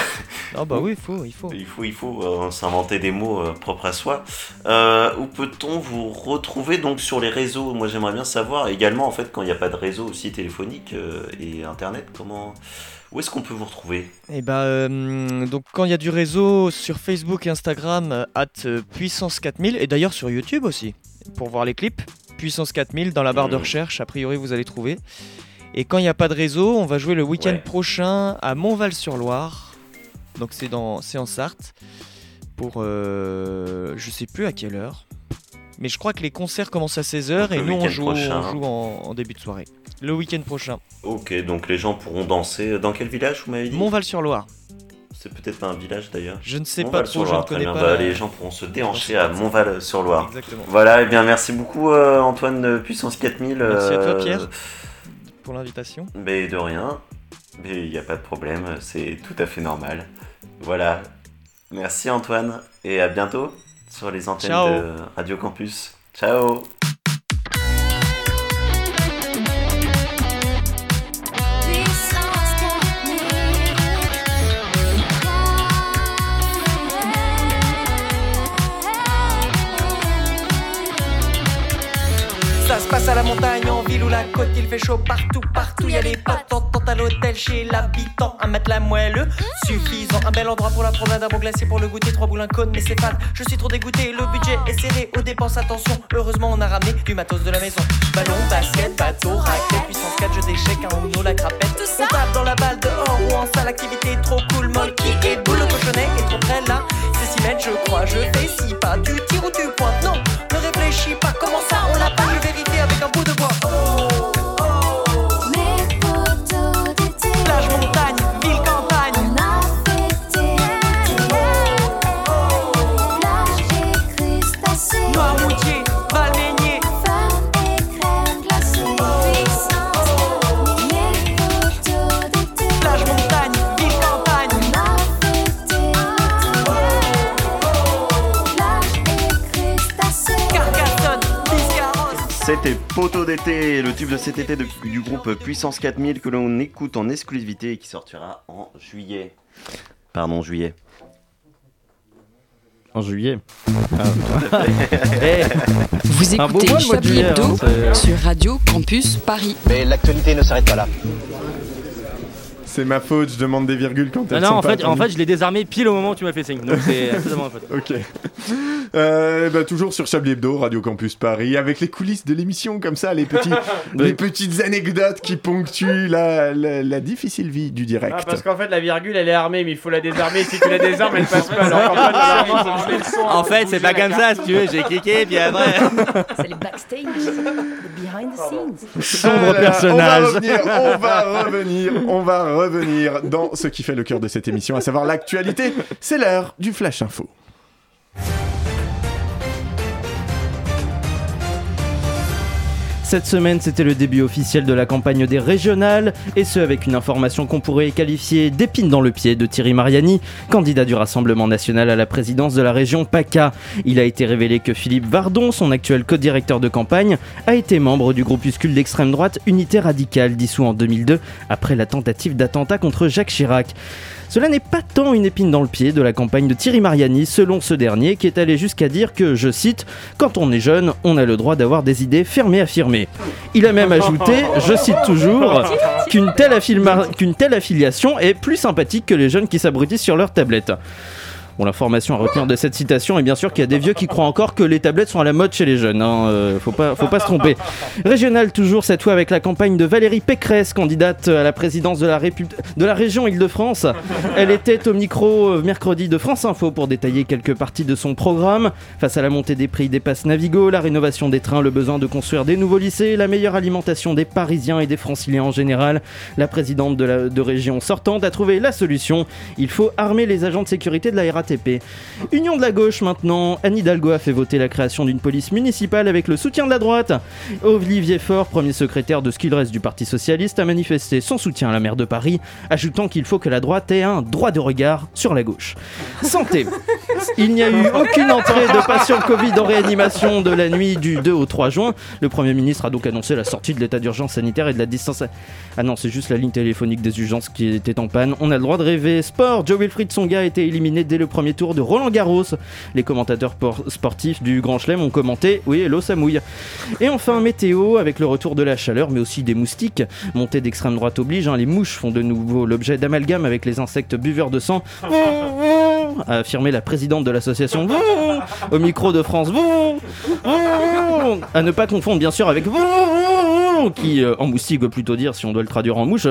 Ah bah oui, il faut, il faut. Il faut, il faut euh, s'inventer des mots euh, propres à soi. Où peut-on vous retrouver donc sur les réseaux? Moi j'aimerais bien savoir également en fait quand il n'y a pas de réseau aussi téléphonique et internet, comment où est-ce qu'on peut vous retrouver? Et bah, euh, donc quand il y a du réseau sur Facebook et Instagram, at euh, puissance 4000, et d'ailleurs sur YouTube aussi, pour voir les clips, puissance 4000 dans la barre de Mhm. recherche, a priori vous allez trouver. Et quand il n'y a pas de réseau, on va jouer le week-end Ouais. prochain à Montval-sur-Loire, donc c'est dans, c'est en Sarthe, pour euh, je sais plus à quelle heure. Mais je crois que les concerts commencent à 16h Donc et nous joue, on joue en, en début de soirée. Le week-end prochain. Ok, donc les gens pourront danser. Dans quel village vous m'avez dit? Montval-sur-Loire. C'est peut-être pas un village d'ailleurs. Je ne sais pas trop, je ne connais pas Bah, Les gens pourront se déhancher à Montval-sur-Loire. Exactement. Voilà, et bien merci beaucoup euh, Antoine de Puissance 4000. Merci à toi, euh, Pierre. pour l'invitation. Mais de rien. Mais il n'y a pas de problème, c'est tout à fait normal. Voilà. Merci Antoine et à bientôt. sur les antennes Ciao. de Radio Campus. Ciao la montagne, en ville ou la côte, il fait chaud partout, partout. Y a les potes, t'entends à l'hôtel chez l'habitant. Un matelas moelleux, suffisant. Un bel endroit pour la promenade, un bon glacier pour le goûter. Trois boules, un cône, mais c'est fade. Je suis trop dégoûté, le budget est serré. Aux dépenses, attention. Heureusement, on a ramené du matos de la maison. Ballon, basket, bateau, raquette, puissance 4, jeu d'échecs, un Uno, la crapette. On tape dans la balle dehors ou en salle, activité trop cool. Molky et boule, le cochonnet est trop près là. C'est 6 mètres, je crois. Je fais si pas. Tu tires ou tu pointes? Non, ne réfléchis pas. Comment ça, on l'a pas Poteau d'été, le tube de cet été de- du groupe Puissance 4000 que l'on écoute en exclusivité et qui sortira en juillet. Pardon, juillet. En juillet. Eh. Vous écoutez Chablis juillet, Hebdo hein, c'est- sur Radio Campus Paris. Mais l'actualité ne s'arrête pas là. C'est ma faute, je demande des virgules quand Non, elles non, sont en pas fait, en attendues. fait, je l'ai désarmé pile au moment où tu m'as fait signe. Donc c'est totalement ma faute. Ok. Euh, bah, toujours sur Chablis Hebdo, Radio Campus Paris, avec les coulisses de l'émission, comme ça, les, petits, les petites anecdotes qui ponctuent la, la, la difficile vie du direct. Ah, parce qu'en fait, la virgule, elle est armée, mais il faut la désarmer. Si tu la désarmes, elle passe pas. Alors qu'en fait, En fait, c'est pas comme ça, si tu veux. J'ai cliqué, puis après. C'est les backstage, les behind the scenes. Sombre personnage. On va revenir, on va revenir, on va revenir dans ce qui fait le cœur de cette émission, à savoir l'actualité. C'est l'heure du Flash Info. Cette semaine, c'était le début officiel de la campagne des régionales, et ce avec une information qu'on pourrait qualifier d'épine dans le pied de Thierry Mariani, candidat du Rassemblement national à la présidence de la région PACA. Il a été révélé que Philippe Vardon, son actuel co-directeur de campagne, a été membre du groupuscule d'extrême droite Unité Radicale, dissous en 2002 après la tentative d'attentat contre Jacques Chirac. Cela n'est pas tant une épine dans le pied de la campagne de Thierry Mariani, selon ce dernier, qui est allé jusqu'à dire que, je cite, Quand on est jeune, on a le droit d'avoir des idées fermées affirmées. Il a même ajouté, je cite toujours, qu'une telle, affiliation est plus sympathique que les jeunes qui s'abrutissent sur leur tablette. Bon, l'information à retenir de cette citation est bien sûr qu'il y a des vieux qui croient encore que les tablettes sont à la mode chez les jeunes. Hein, euh, faut, pas, faut pas se tromper. Régional toujours, cette fois avec la campagne de Valérie Pécresse, candidate à la présidence de la, de la région Île-de-France. Elle était au micro euh, mercredi de France Info pour détailler quelques parties de son programme. Face à la montée des prix des passes Navigo, la rénovation des trains, le besoin de construire des nouveaux lycées, la meilleure alimentation des Parisiens et des Franciliens en général, la présidente de, de région sortante a trouvé la solution. Il faut armer les agents de sécurité de la Union de la gauche maintenant, Anne Hidalgo a fait voter la création d'une police municipale avec le soutien de la droite. Olivier Faure, premier secrétaire de ce qu'il reste du Parti Socialiste, a manifesté son soutien à la maire de Paris, ajoutant qu'il faut que la droite ait un droit de regard sur la gauche. Santé. Il n'y a eu aucune entrée de patients Covid en réanimation de la nuit du 2 au 3 juin. Le Premier ministre a donc annoncé la sortie de l'état d'urgence sanitaire et de la distance. Ah non, c'est juste la ligne téléphonique des urgences qui était en panne. On a le droit de rêver. Sport, Joe Wilfried Songa a été éliminé dès le premier tour de Roland Garros. Les commentateurs por- sportifs du Grand Chelem ont commenté Oui, hello, ça mouille. Et enfin, météo, avec le retour de la chaleur, mais aussi des moustiques. Montée d'extrême droite oblige, hein, les mouches font de nouveau l'objet d'amalgame avec les insectes buveurs de sang. a affirmé la présidente de l'association au micro de France. À ne pas confondre bien sûr avec qui euh, en moustique veut plutôt dire si on doit le traduire en mouche.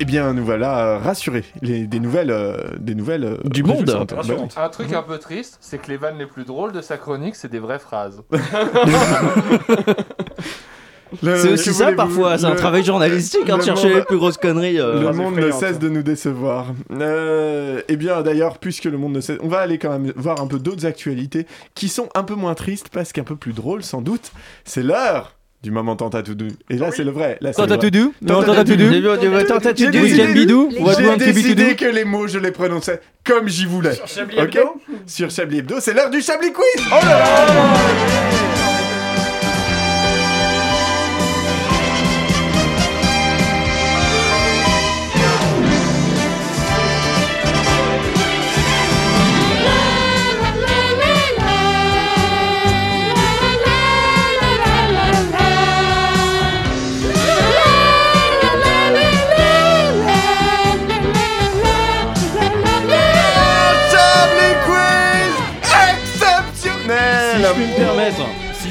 Eh bien, nous voilà rassurés. Les- des nouvelles, euh, des nouvelles euh, Du monde. Bah oui. un truc un peu triste, c'est que les vannes les plus drôles de sa chronique, c'est des vraies phrases. Le- C'est aussi ça parfois, c'est un travail journalistique hein, de le chercher monde- les plus grosses conneries. euh. Le monde ne cesse de nous décevoir. Euh, eh bien, d'ailleurs, puisque le monde ne cesse, on va aller quand même voir un peu d'autres actualités qui sont un peu moins tristes parce qu'un peu plus drôles sans doute. C'est l'heure du moment tant à tout doux. Et là, c'est le vrai. Là, Tant à tout doux Tant à tout doux Tant à tout J'ai doux J'ai décidé que les mots, je les prononçais comme j'y voulais. Sur Chablis Hebdo. Sur Chablis Hebdo, c'est l'heure du Chablis Quiz. Oh là là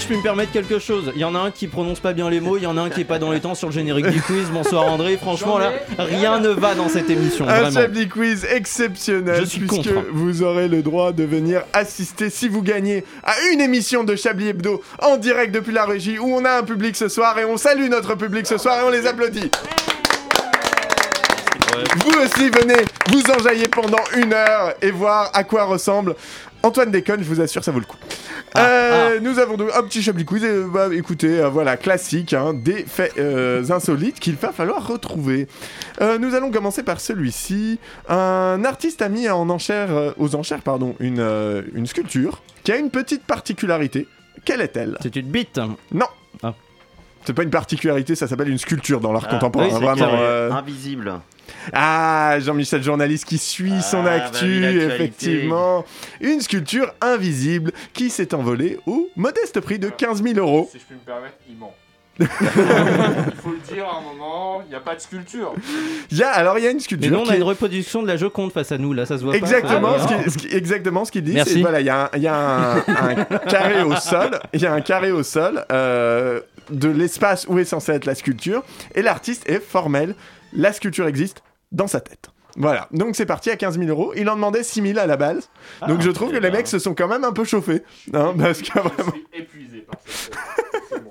je puis me permettre quelque chose, il y en a un qui prononce pas bien les mots, il y en a un qui est pas dans les temps sur le générique du quiz. Bonsoir André, franchement là, rien ne va dans cette émission, Un vraiment. Chablis Quiz exceptionnel Je suis puisque contre. vous aurez le droit de venir assister si vous gagnez à une émission de Chablis Hebdo en direct depuis la régie où on a un public ce soir et on salue notre public ce soir et on les applaudit. Vous aussi venez vous enjailler pendant une heure et voir à quoi ressemble Antoine déconne, je vous assure, ça vaut le coup. Euh, Nous avons donc un petit Chablis Quiz. Et, bah, écoutez, euh, voilà, classique, hein, des faits euh, insolites qu'il va falloir retrouver. Euh, nous allons commencer par celui-ci. Un artiste a mis en enchère, euh, aux enchères pardon, une, euh, une sculpture qui a une petite particularité. Quelle est-elle? C'est une bite Non. Ah. C'est pas une particularité, ça s'appelle une sculpture dans l'art Ah, contemporain. oui, c'est vraiment. euh. Invisible. Ah, Jean-Michel, journaliste qui suit son bah oui, actu, l'actualité. effectivement. Une sculpture invisible qui s'est envolée au modeste prix de 15 000 euros. Si je puis me permettre, il ment. il faut le dire à un moment, il n'y a pas de sculpture. Il y a, alors il y a une Mais sculpture. nous on qui a une reproduction de la Joconde face à nous, là ça se voit Exactement, pas. ce qui, ce qui- exactement ce qu'il dit, Merci. c'est voilà, il y a, un, il y a un- un carré au sol, il y a un carré au sol euh, de l'espace où est censée être la sculpture, et l'artiste est formel. La sculpture existe dans sa tête. Voilà, donc c'est parti à 15 000 euros. Il en demandait 6 000 à la base. donc je trouve que les mecs se sont quand même un peu chauffés. hein, parce que vraiment... épuisé par cette.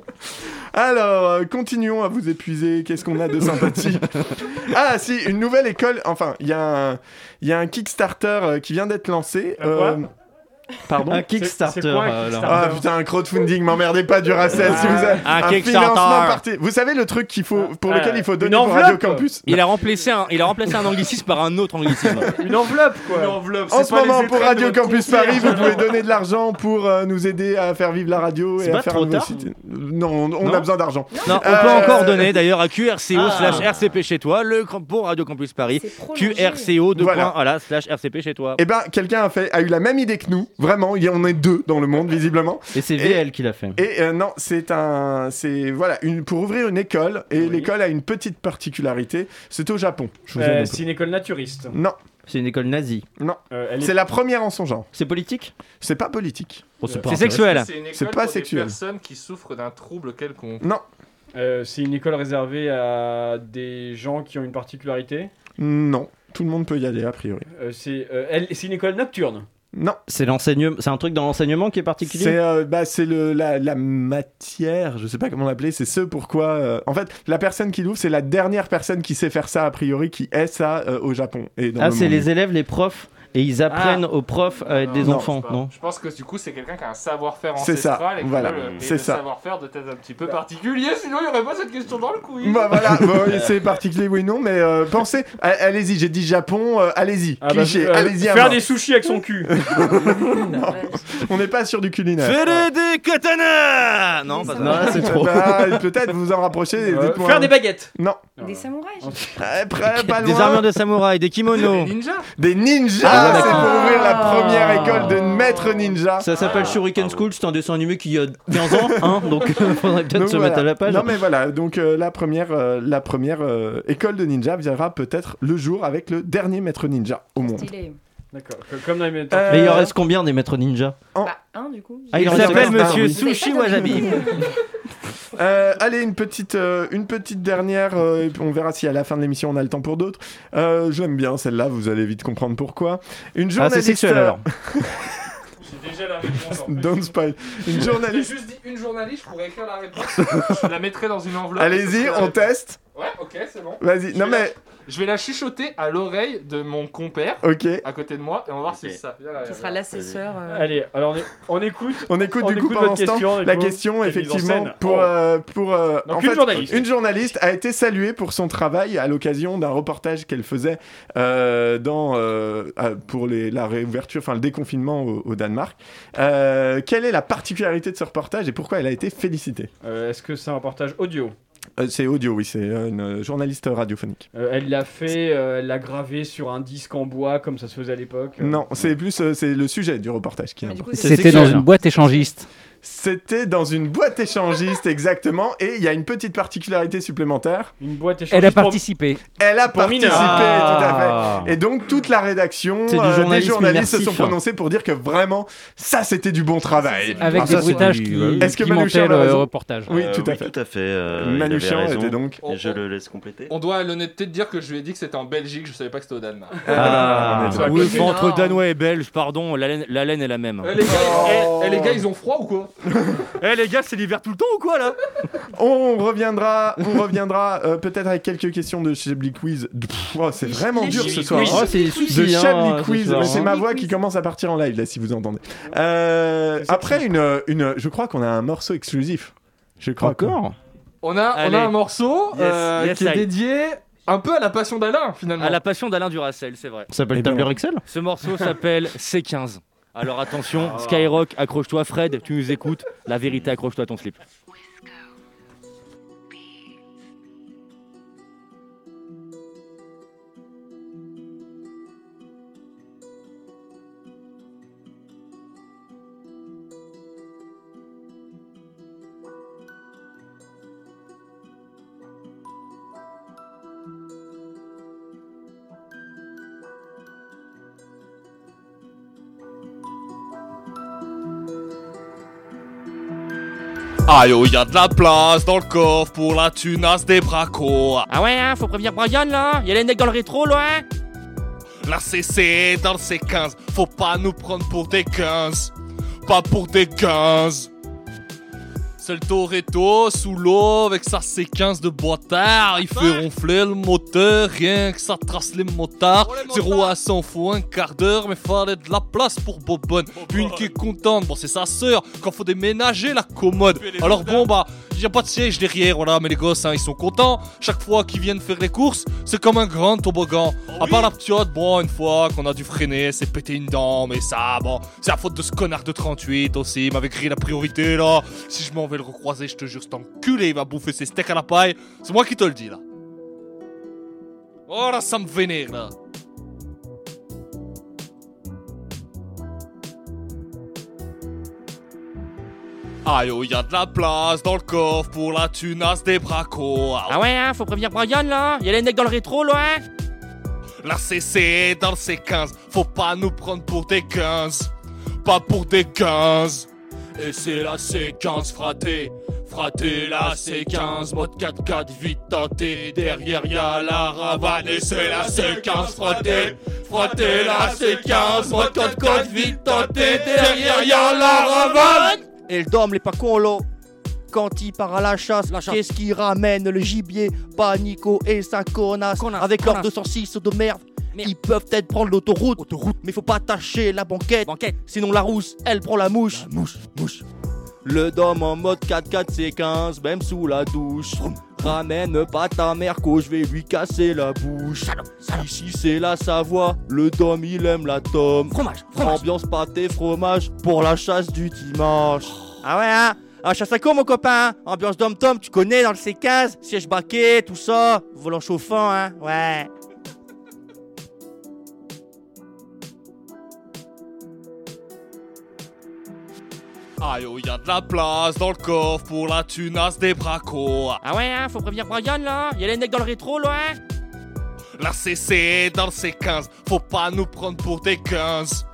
Alors, euh, continuons à vous épuiser. Qu'est-ce qu'on a de sympathie Ah, si, une nouvelle école. Enfin, il y, a un- il y a un Kickstarter euh, qui vient d'être lancé. Quoi? Pardon Un Kickstarter. C'est- c'est quoi un alors. Kickstarter Ah putain, un crowdfunding, m'emmerdez pas du Racel si vous avez Un Kickstarter. financement parti. Vous savez le truc qu'il faut, pour Ah, lequel il faut une donner pour. Radio Campus Il a remplacé un, il a remplacé un anglicisme par un autre anglicisme. Une enveloppe, quoi. enveloppe. En ce moment, pour Radio Campus Paris, vous pouvez donner de l'argent pour euh, nous aider à faire vivre la radio C'est et à faire trop un nouveau tard site. Non, on, on Non a besoin d'argent. Non, on Euh, peut encore donner d'ailleurs à QRCO Ah. slash RCP chez toi, le pour Radio Campus Paris. QRCO deux Voilà. points, voilà, slash RCP chez toi. Eh ben, quelqu'un a eu la même idée que nous. Vraiment, il y en a deux dans le monde visiblement. Et c'est VL qui l'a fait. Et euh, non, c'est un, c'est voilà, une, pour ouvrir une école. Et l'école a une petite particularité. C'est au Japon. Je vous Euh, c'est une école naturiste. Non, C'est une école nazie. non. Euh, elle est- C'est la première en son genre. C'est politique? C'est pas politique. Bon, c'est pas C'est intéressant. sexuel. C'est une école C'est pas pour sexuel. des personnes qui souffrent d'un trouble quelconque. Non, euh, c'est une école réservée à des gens qui ont une particularité? non. Tout le monde peut y aller a priori. Euh, c'est euh, elle- c'est une école nocturne. Non. C'est l'enseignement, c'est un truc dans l'enseignement qui est particulier. C'est euh, bah, c'est le la, la matière, je sais pas comment l'appeler, c'est ce pourquoi euh, en fait, la personne qui l'ouvre, c'est la dernière personne qui sait faire ça a priori qui est ça euh, au Japon et dans Ah, le c'est monde. les élèves, les profs, et ils apprennent aux profs à être des non, enfants, non Je pense que du coup, c'est quelqu'un qui a un savoir-faire C'est ça, ancestral et voilà, et c'est ça. savoir-faire doit être un petit peu particulier, sinon il n'y aurait pas cette question dans le quiz. Bah voilà, bon, c'est particulier oui non, mais euh, pensez, allez-y, j'ai dit Japon, euh, allez-y, Ah bah, cliché, euh, allez-y. à faire mort. des sushis avec son cul. On n'est pas sur du culinaire. Fais des katanas Non, pas ça. Non, c'est trop. Bah, Peut-être vous en rapprochez. Euh, faire des baguettes. Non. Des samouraïs Euh, près, pas Des loin. armures de samouraï, des kimonos. Ninja Des ninjas, Ah, c'est pour ouvrir la première école de maître ninja. Ça s'appelle Shuriken School, c'est un dessin animé qui a 15 ans, hein, donc faudrait peut-être se voilà. mettre à la page. Non mais voilà, donc euh, la première, euh, la première euh, école de ninja viendra peut-être le jour avec le dernier maître ninja au monde. Stylé. D'accord. Co- Comme dans les Euh, Mais il en reste combien des maîtres ninja? Bah, un du coup. Ah, il s'appelle Monsieur. Sushi Wasabi. Euh, allez, une petite, euh, une petite dernière, euh, et puis on verra si à la fin de l'émission on a le temps pour d'autres. Euh, J'aime bien celle-là, vous allez vite comprendre pourquoi. Une Ah, c'est journaliste. sexuel alors. J'ai déjà la réponse. en. Don't spoil. Une J'ai journaliste. juste dit une journaliste, je pourrais écrire la réponse. je la mettrai dans une enveloppe. Allez-y, on teste. Ouais, ok, c'est bon. Vas-y, Je non vais mais. la- Je vais la chuchoter à l'oreille de mon compère. Ok. À côté de moi, et on va voir si c'est ça. Viens là, sera là. l'assesseur. euh, Allez, alors on, est- on écoute. On écoute du coup pendant ce temps du la coup. question Quelle mise en effectivement scène pour Oh. euh, pour euh, Donc, en une fait, journaliste. une journaliste a été saluée pour son travail à l'occasion d'un reportage qu'elle faisait euh, dans euh, euh, pour les, la réouverture enfin le déconfinement au, au Danemark. Euh, quelle est la particularité de ce reportage et pourquoi elle a été félicitée? Euh, Est-ce que c'est un reportage audio? Euh, C'est audio oui c'est euh, une journaliste radiophonique. Euh, Elle l'a fait, euh, elle l'a gravé sur un disque en bois comme ça se faisait à l'époque. euh. Non, c'est plus euh, c'est le sujet du reportage qui est important. C'était dans une boîte échangiste. C'était dans une boîte échangiste exactement et il y a une petite particularité supplémentaire. Une boîte Elle a échangiste pour- participé. Elle a Pour participé, tout Ah. à fait. Et donc toute la rédaction, euh, des journalistes se sont immersif. prononcés pour dire que vraiment ça c'était du bon travail. Avec Ah, des bruitages qui, Est-ce que qui Manouchian mentaient a le raison reportage. Oui, Euh, tout à fait. Tout à fait. euh, raison. était donc- Et je le laisse compléter. On doit à l'honnêteté de dire que je lui ai dit que c'était en Belgique, je savais pas que c'était au Danemark. Ah. est Oui, enfin, entre Danois et Belges, pardon, la laine, la laine est la même. Eh les, gars, eh, eh, les gars, ils ont froid ou quoi? Eh les gars, c'est l'hiver tout le temps ou quoi là? On reviendra, on reviendra euh, peut-être avec quelques questions de Chablis Quiz. Pff, oh, c'est vraiment dur ce soir. Oh, c'est de hein, Chablis Quiz, mais c'est hein. ma voix qui commence à partir en live là si vous entendez. Euh, après une, une, je crois qu'on a un morceau exclusif. Je crois que- Encore? On a, on a un morceau Yes, euh, yes, qui est I. dédié un peu à la passion d'Alain finalement. À la passion d'Alain Duracel, c'est vrai. Ça s'appelle Eh tableur Excel? Ce morceau s'appelle C15. Alors attention. Skyrock, accroche-toi, Fred, tu nous écoutes. La vérité, accroche-toi à ton slip. Aïe oh, y a de la place dans le coffre pour la tunasse des bracos. Ah ouais, hein, faut prévenir Brian là Y'a les necks dans le rétro là hein La CC dans le C15, faut pas nous prendre pour des 15. Pas pour des 15. C'est le Toretto sous l'eau avec sa C15 de boîtard. Il fait ronfler le moteur, rien que ça trace les motards. 0 à 100 faut un quart d'heure, mais fallait de la place pour Bobonne. Une qui est contente, bon c'est sa sœur, quand faut déménager la commode. Alors bon bah, y a pas de siège derrière, voilà, mais les gosses hein, ils sont contents. Chaque fois qu'ils viennent faire les courses, c'est comme un grand toboggan. À part la ptiote, bon, une fois qu'on a dû freiner, c'est pété une dent, mais ça, bon, c'est la faute de ce connard de 38 aussi, il m'avait crié la priorité là. Si je m'en vais le recroiser, je te jure, cet enculé, il va bouffer ses steaks à la paille. C'est moi qui te le dis là. Oh là, ça me vénère là. Aïe oh, y a de la place dans le coffre pour la tunasse des bracos. Ah ouais, hein, faut prévenir Brian là Y'a les necks dans le rétro là hein La CC dans le C15, faut pas nous prendre pour des 15. Pas pour des 15. Et c'est la C15 fraté. Fraté la C15, mode 4x4 vite tenté. Derrière y'a la ravane et c'est la C15 fraté. Fraté la C15, mode 4x4 vite tenté. Derrière y'a la ravane. Et le dôme, les pas con là. Quand il part à la chasse, qu'est-ce qui ramène le gibier? Pas Nico et sa connasse. Avec leurs 206 de merde. Ils peuvent peut-être prendre l'autoroute, mais faut pas tâcher la banquette. Sinon la rousse, elle prend la mouche. mouche, mouche. Le dôme en mode 4x4 c'est 15, même sous la douche. Ramène pas ta mère que je vais lui casser la bouche. Ici c'est la Savoie, le dôme il aime la tome. Fromage, Ambiance pâté fromage pour la chasse du dimanche. Ah ouais hein ah, chasse à quoi mon copain Ambiance dom tom, tu connais dans le C15, siège baquet, tout ça, volant chauffant hein, ouais. Aïe oh, y a de la place dans le coffre pour la tunasse des bracos. Ah ouais, hein, faut prévenir Brian là Y'a les necks dans le rétro là hein La CC dans le C15, faut pas nous prendre pour des 15.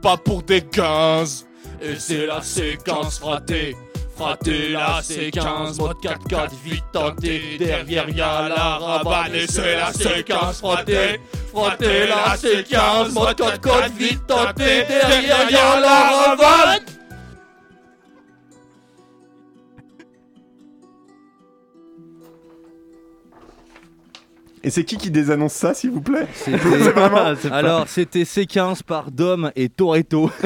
Pas pour des 15. Et c'est la C15 fraté. Fraté la C15, mode 4x4 vite tenté. Derrière y'a la ravane et c'est la C15 fraté. Fraté la C15, mode 4x4 vite tenté. Derrière y'a la ravane. Et c'est qui qui désannonce ça, s'il vous plaît vraiment- Alors, c'était C15 par Dom et Toretto.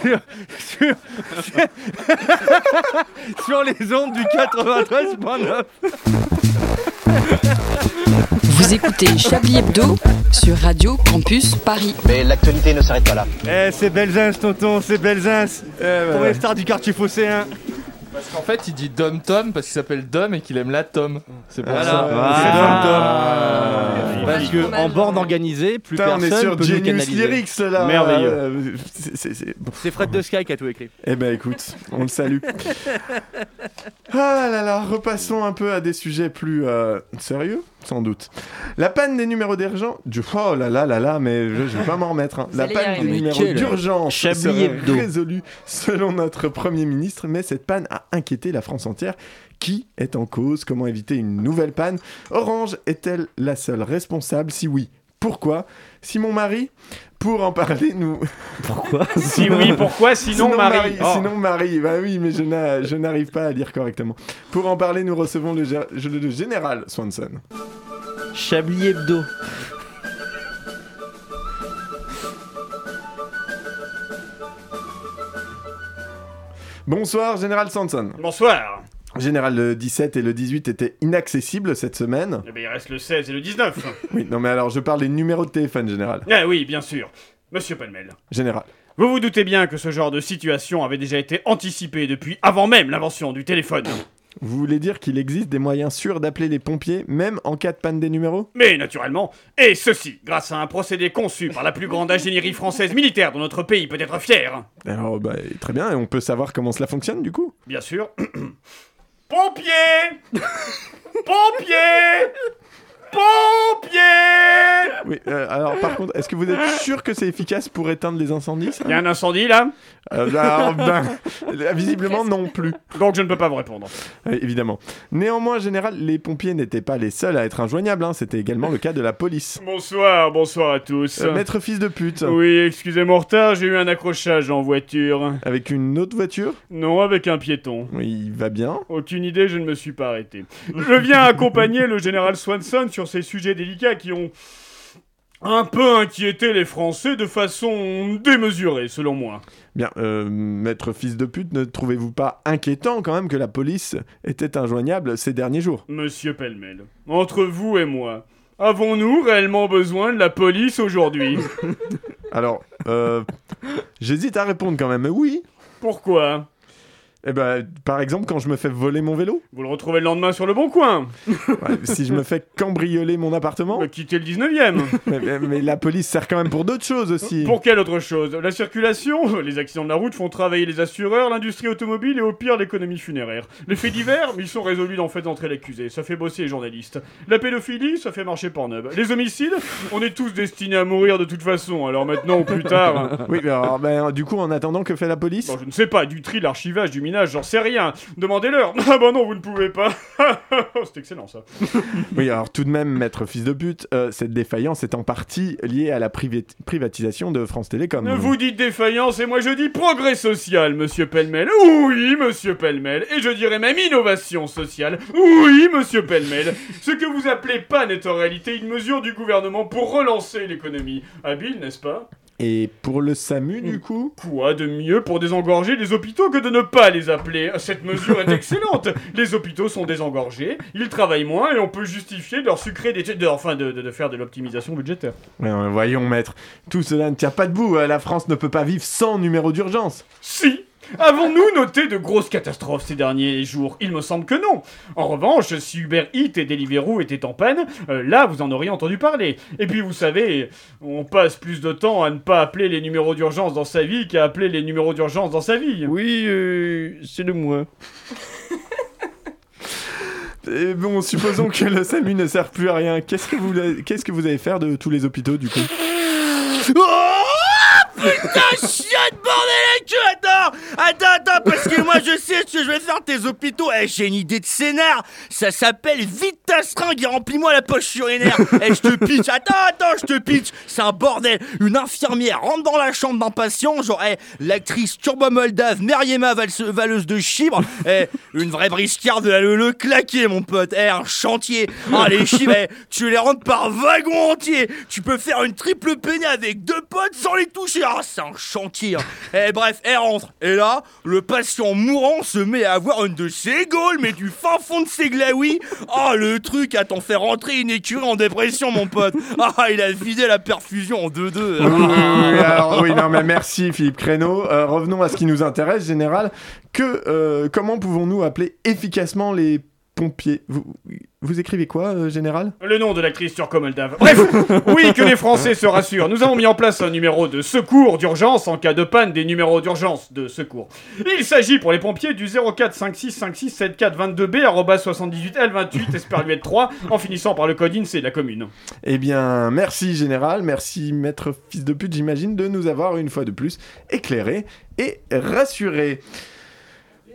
sur, sur- sur les ondes du 93.9. Vous écoutez Chablis Hebdo sur Radio Campus Paris. Mais l'actualité ne s'arrête pas là. Eh, c'est Belzins, tonton, c'est Belzins. Pour ouais. les stars du quartier phocéen. Parce qu'en fait, il dit Dom Tom parce qu'il s'appelle Dom et qu'il aime la Tom. C'est pour Voilà. ça. Ah. C'est Parce que en bande organisée, plus Putain, on est personne sur peut Genius. Lyrics là. Merveilleux. Euh. C'est Fred de Sky qui a tout écrit. Eh ben écoute, on le salue. Ah là là, repassons un peu à des sujets plus euh, sérieux, sans doute. La panne des numéros d'urgence. du- Oh là là là là, mais je, je vais pas m'en remettre. hein. La panne des numéros d'urgence serait résolue selon notre Premier ministre, mais cette panne a inquiété la France entière. Qui est en cause Comment éviter une nouvelle panne? Orange est-elle la seule responsable? Si oui, pourquoi? Si mon mari pour en parler, nous. Pourquoi Si oui, pourquoi Sinon, Marie. Oh. Sinon Marie. Bah oui, mais je n'a- je n'arrive pas à lire correctement. Pour en parler, nous recevons le, gé- le général Swanson. Chablis Hebdo. Bonsoir, général Swanson. Bonsoir. Général, le 17 et le 18 étaient inaccessibles cette semaine. Eh ben, il reste le 16 et le 19. Oui, non mais alors je parle des numéros de téléphone, général. Ah oui, bien sûr. Monsieur Penmel. Général. Vous vous doutez bien que ce genre de situation avait déjà été anticipé depuis avant même l'invention du téléphone. Vous voulez dire qu'il existe des moyens sûrs d'appeler les pompiers, même en cas de panne des numéros? Mais naturellement, et ceci grâce à un procédé conçu par la plus grande ingénierie française militaire dont notre pays peut être fier. Alors, bah, très bien, et on peut savoir comment cela fonctionne du coup? Bien sûr. Pompiers Pompiers Pompiers Oui, euh, alors par contre, est-ce que vous êtes sûr que c'est efficace pour éteindre les incendies ça? Il y a un incendie là? Euh, alors, ben, visiblement non plus. Donc je ne peux pas vous répondre. Oui, évidemment. Néanmoins, en général, les pompiers n'étaient pas les seuls à être injoignables, hein, c'était également le cas de la police. Bonsoir, bonsoir à tous. Euh, maître fils de pute. Oui, excusez mon retard, j'ai eu un accrochage en voiture. Avec une autre voiture? Non, avec un piéton. Oui, il va bien. Aucune idée, je ne me suis pas arrêté. Je viens accompagner le général Swanson sur ces sujets délicats qui ont un peu inquiété les Français de façon démesurée, selon moi. Bien, euh, maître fils de pute, ne trouvez-vous pas inquiétant quand même que la police était injoignable ces derniers jours? Monsieur Pellemel, entre vous et moi, avons-nous réellement besoin de la police aujourd'hui? Alors, euh, j'hésite à répondre quand même, oui. Pourquoi? Eh ben, par exemple, quand je me fais voler mon vélo, Vous le retrouvez le lendemain sur le bon coin Ouais, si je me fais cambrioler mon appartement, Bah, Quittez le 19ème mais, mais- mais la police sert quand même pour d'autres choses aussi. Pour quelle autre chose? La circulation? Les accidents de la route font travailler les assureurs, l'industrie automobile et au pire l'économie funéraire. Les faits divers, ils sont résolus d'en fait entrer l'accusé. Ça fait bosser les journalistes. La pédophilie, ça fait marcher Pornhub. Les homicides, on est tous destinés à mourir de toute façon, alors maintenant ou plus tard. Oui, mais alors, ben, du coup, en attendant, que fait la police? Bon, je ne sais pas, du tri, l'archivage, du minage, j'en sais rien. Demandez-leur. Ah bah non, vous ne pouvez pas. C'est excellent ça. Oui, alors tout de même, maître fils de pute, euh, cette défaillance est en partie liée à la privatisation de France Télécom. Vous dites défaillance et moi je dis progrès social, monsieur Pellemel. Oui, monsieur Pellemel. Et je dirais même innovation sociale. Oui, monsieur Pellemel. Ce que vous appelez panne est en réalité une mesure du gouvernement pour relancer l'économie. Habile, n'est-ce pas? Et pour le SAMU, du coup Quoi de mieux pour désengorger les hôpitaux que de ne pas les appeler Cette mesure est excellente. Les hôpitaux sont désengorgés, ils travaillent moins et on peut justifier de leur sucrer des... de- enfin, de, de- de faire de l'optimisation budgétaire. Ouais, Voyons, maître, tout cela ne tient pas debout. euh, La France ne peut pas vivre sans numéro d'urgence. Si Avons-nous noté de grosses catastrophes ces derniers jours? Il me semble que non. En revanche, si Uber Eats et Deliveroo étaient en panne, euh, là vous en auriez entendu parler. Et puis vous savez, on passe plus de temps à ne pas appeler les numéros d'urgence dans sa vie qu'à appeler les numéros d'urgence dans sa vie. Oui, euh, c'est de moi. Et bon, supposons que le SAMU ne sert plus à rien. Qu'est-ce que vous, qu'est-ce que vous allez faire de tous les hôpitaux, du coup? Oh Putain, chiotte, bordel et que attends, attends, attends, parce que moi je sais ce que je vais faire tes hôpitaux. Eh, j'ai une idée de scénar. Ça s'appelle Vite ta seringue et remplis-moi la poche urinaire. Eh, je te pitch. Attends, attends, je te pitch. C'est un bordel. Une infirmière rentre dans la chambre d'un patient, genre, eh, l'actrice turbo-moldave Meriema valse- valeuse de chibre. Eh, une vraie briscarde de la le claqué, mon pote. Eh, un chantier. Ah, les chibres, eh, tu les rentres par wagon entier. Tu peux faire une triple peignée avec deux potes sans les toucher. Ah, c'est un chantier. hein. Eh, bref, elle rentre. Et là, le patient mourant se met à avoir une de ses gaules, mais du fin fond de ses glaouis. Ah, le truc à t'en faire rentrer une écurie en dépression, mon pote. Ah, il a vidé la perfusion en 2-2. Oui, oui, oui, alors, oui, non, mais merci Philippe Créneau. Euh, revenons à ce qui nous intéresse, général. Que, euh, comment pouvons-nous appeler efficacement les pompiers vous, vous écrivez quoi, euh, général? Le nom de l'actrice turco-moldave. Bref, oui, que les Français se rassurent. Nous avons mis en place un numéro de secours d'urgence en cas de panne des numéros d'urgence de secours. Il s'agit pour les pompiers du 04 56 56 74 22B 78 L28 espère lui être 3 en finissant par le code INSEE de la commune. Eh bien, merci général, merci maître fils de pute, j'imagine, de nous avoir une fois de plus éclairé et rassuré.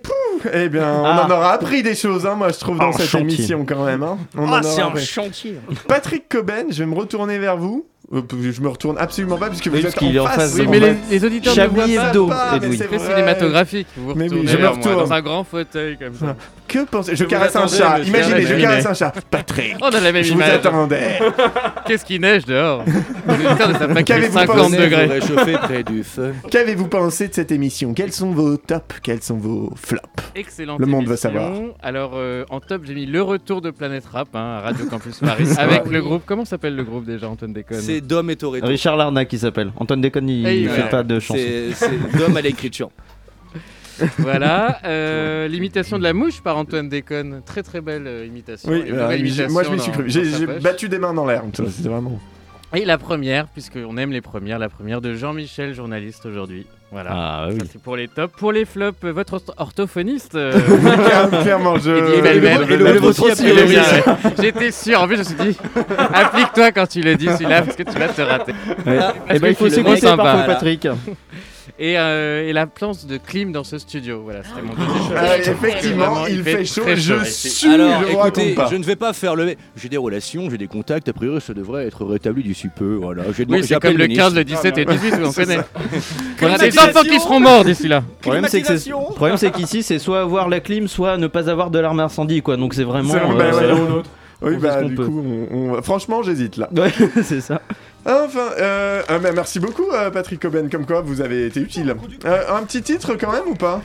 Pouh, eh bien, on Ah. en aura appris des choses, hein, moi je trouve, dans cette chantier. émission quand même. hein. On Ah, c'est un appris. chantier. Patrick Coben, je vais me retourner vers vous. Euh, Je me retourne absolument pas puisque vous Oui, êtes parce qu'il est en face. Oui, en mais les, les auditeurs Chablis ne voient Hebdo, pas. c'est cinématographique. Vous Mais oui, retournez je me vers moi, retourne. dans un grand fauteuil comme ça. Que pensez Je Je vous caresse un chat. Imaginez, je caresse un chat. Patrick. On a la même je vous image. attendais. Qu'est-ce qui neige dehors? Qu'avez-vous 50 pensé? degrés. réchauffer près du feu. Qu'avez-vous pensé de cette émission? Quels sont vos tops? Quels sont vos flops? Excellente Le monde veut savoir. Alors, euh, en top, j'ai mis le retour de Planète Rap hein, à Radio Campus Paris avec le groupe. Comment s'appelle le groupe déjà, Antoine Déconne? C'est Dom et Toretto. Richard Larnac qui s'appelle. Antoine Déconne, il, il ouais. fait pas de chansons. C'est Dom à l'écriture. Voilà, euh, l'imitation de la mouche par Antoine Déconne. Très très belle euh, imitation. Oui, euh, imitation moi je m'y suis cru. J'ai battu des mains dans l'air. C'était vraiment. Et la première, puisqu'on aime les premières, la première de Jean-Michel, journaliste aujourd'hui. Voilà. Ah oui. Ça, c'est pour les tops. Pour les flops, euh, votre ortho- orthophoniste. euh, Clairement, je. Et le- Le aussi, ouais. J'étais sûr. En plus, je me suis dit, applique-toi quand tu le dis celui-là, parce que tu vas te rater. Ouais. Parce Eh ben, il que faut s'écouter sympa. parfois, Voilà. Patrick. Et, euh, et la planche de clim dans ce studio. Voilà, c'était mon deuxième Ah, effectivement, Vraiment, il fait chaud. très Je suis. Alors, je écoutez, pas. je ne vais pas faire le. J'ai des relations, j'ai des contacts. A priori, ça devrait être rétabli d'ici peu. Voilà. J'ai Oui, c'est comme le ministre. 15, le 17 et le 18, on connaît. y aura des enfants qui seront morts d'ici là. Le problème, c'est le qu'ici, c'est soit avoir la clim, soit ne pas avoir de l'arme incendie, quoi. Donc c'est vraiment. C'est- euh, bah, on- Oui, on bah du peut. coup, on- on- franchement, j'hésite là. Ouais, c'est ça. Enfin, euh, ah, bah, merci beaucoup, euh, Patrick Coben, comme quoi vous avez été utile. Euh, un petit titre quand même ou pas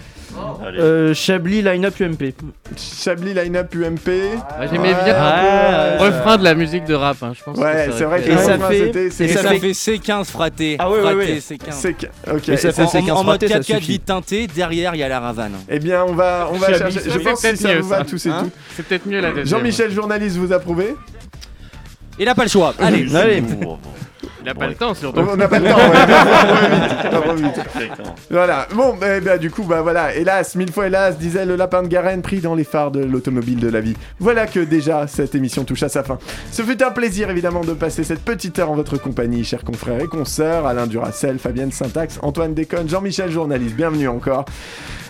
Euh, Chablis line-up UMP. Chablis line-up UMP. Ah, J'aimais bien Ouais. refrain de la musique de rap, hein, je pense. Ouais, c'est vrai que Et ça fait- et ça ça, fait- fait C15 fraté. Ah ouais, ouais, Fraté, ouais. C15. C'est que- ok. Et ça fait En, C15 en mode fraté, ça 4x4 suffit. vite teinté, derrière il y a la ravane. Eh bien, on va, on va Chablis, chercher. ça, Je c'est pense que peut-être si ça vous va ça. tous et Hein toutes. C'est peut-être mieux la deuxième. Jean-Michel, journaliste, vous approuvez? Il n'a pas le choix. Allez. Allez. Il n'a pas le temps surtout. On n'a pas le temps, ouais, on va vite, on va vite. Voilà, bon, eh ben, du coup, bah voilà, hélas, mille fois hélas, disait le lapin de Garenne pris dans les phares de l'automobile de la vie. Voilà que déjà cette émission touche à sa fin. Ce fut un plaisir évidemment de passer cette petite heure en votre compagnie, chers confrères et consoeurs, Alain Duracel, Fabienne Syntax, Antoine Déconne, Jean-Michel Journaliste, bienvenue encore.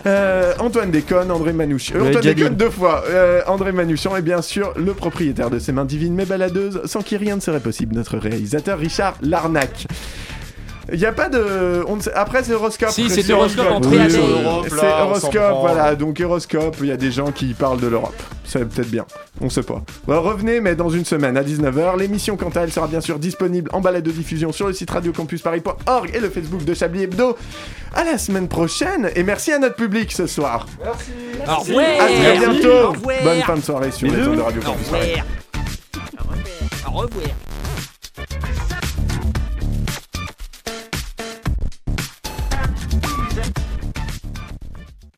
Euh, Antoine Déconne, André Manouchian, euh, Antoine Déconne deux fois, Euh, André Manouchian et bien sûr le propriétaire de ces mains divines mais baladeuses, sans qui rien ne serait possible, notre réalisateur Richard Larnac. Il n'y a pas de. On ne sait- Après, c'est Horoscope. Si, c'est Horoscope en Oui. C'est Horoscope, voilà. Donc, Horoscope, il y a des gens qui parlent de l'Europe. C'est peut-être bien. On sait pas. Bon, revenez, mais dans une semaine à 19h. L'émission, quant à elle, sera bien sûr disponible en balade de diffusion sur le site radiocampusparis.org et le Facebook de Chablis Hebdo. À la semaine prochaine. Et merci à notre public ce soir. Au À très bientôt. Au. Bonne fin de soirée sur les ondes de Radio Au revoir. Au revoir.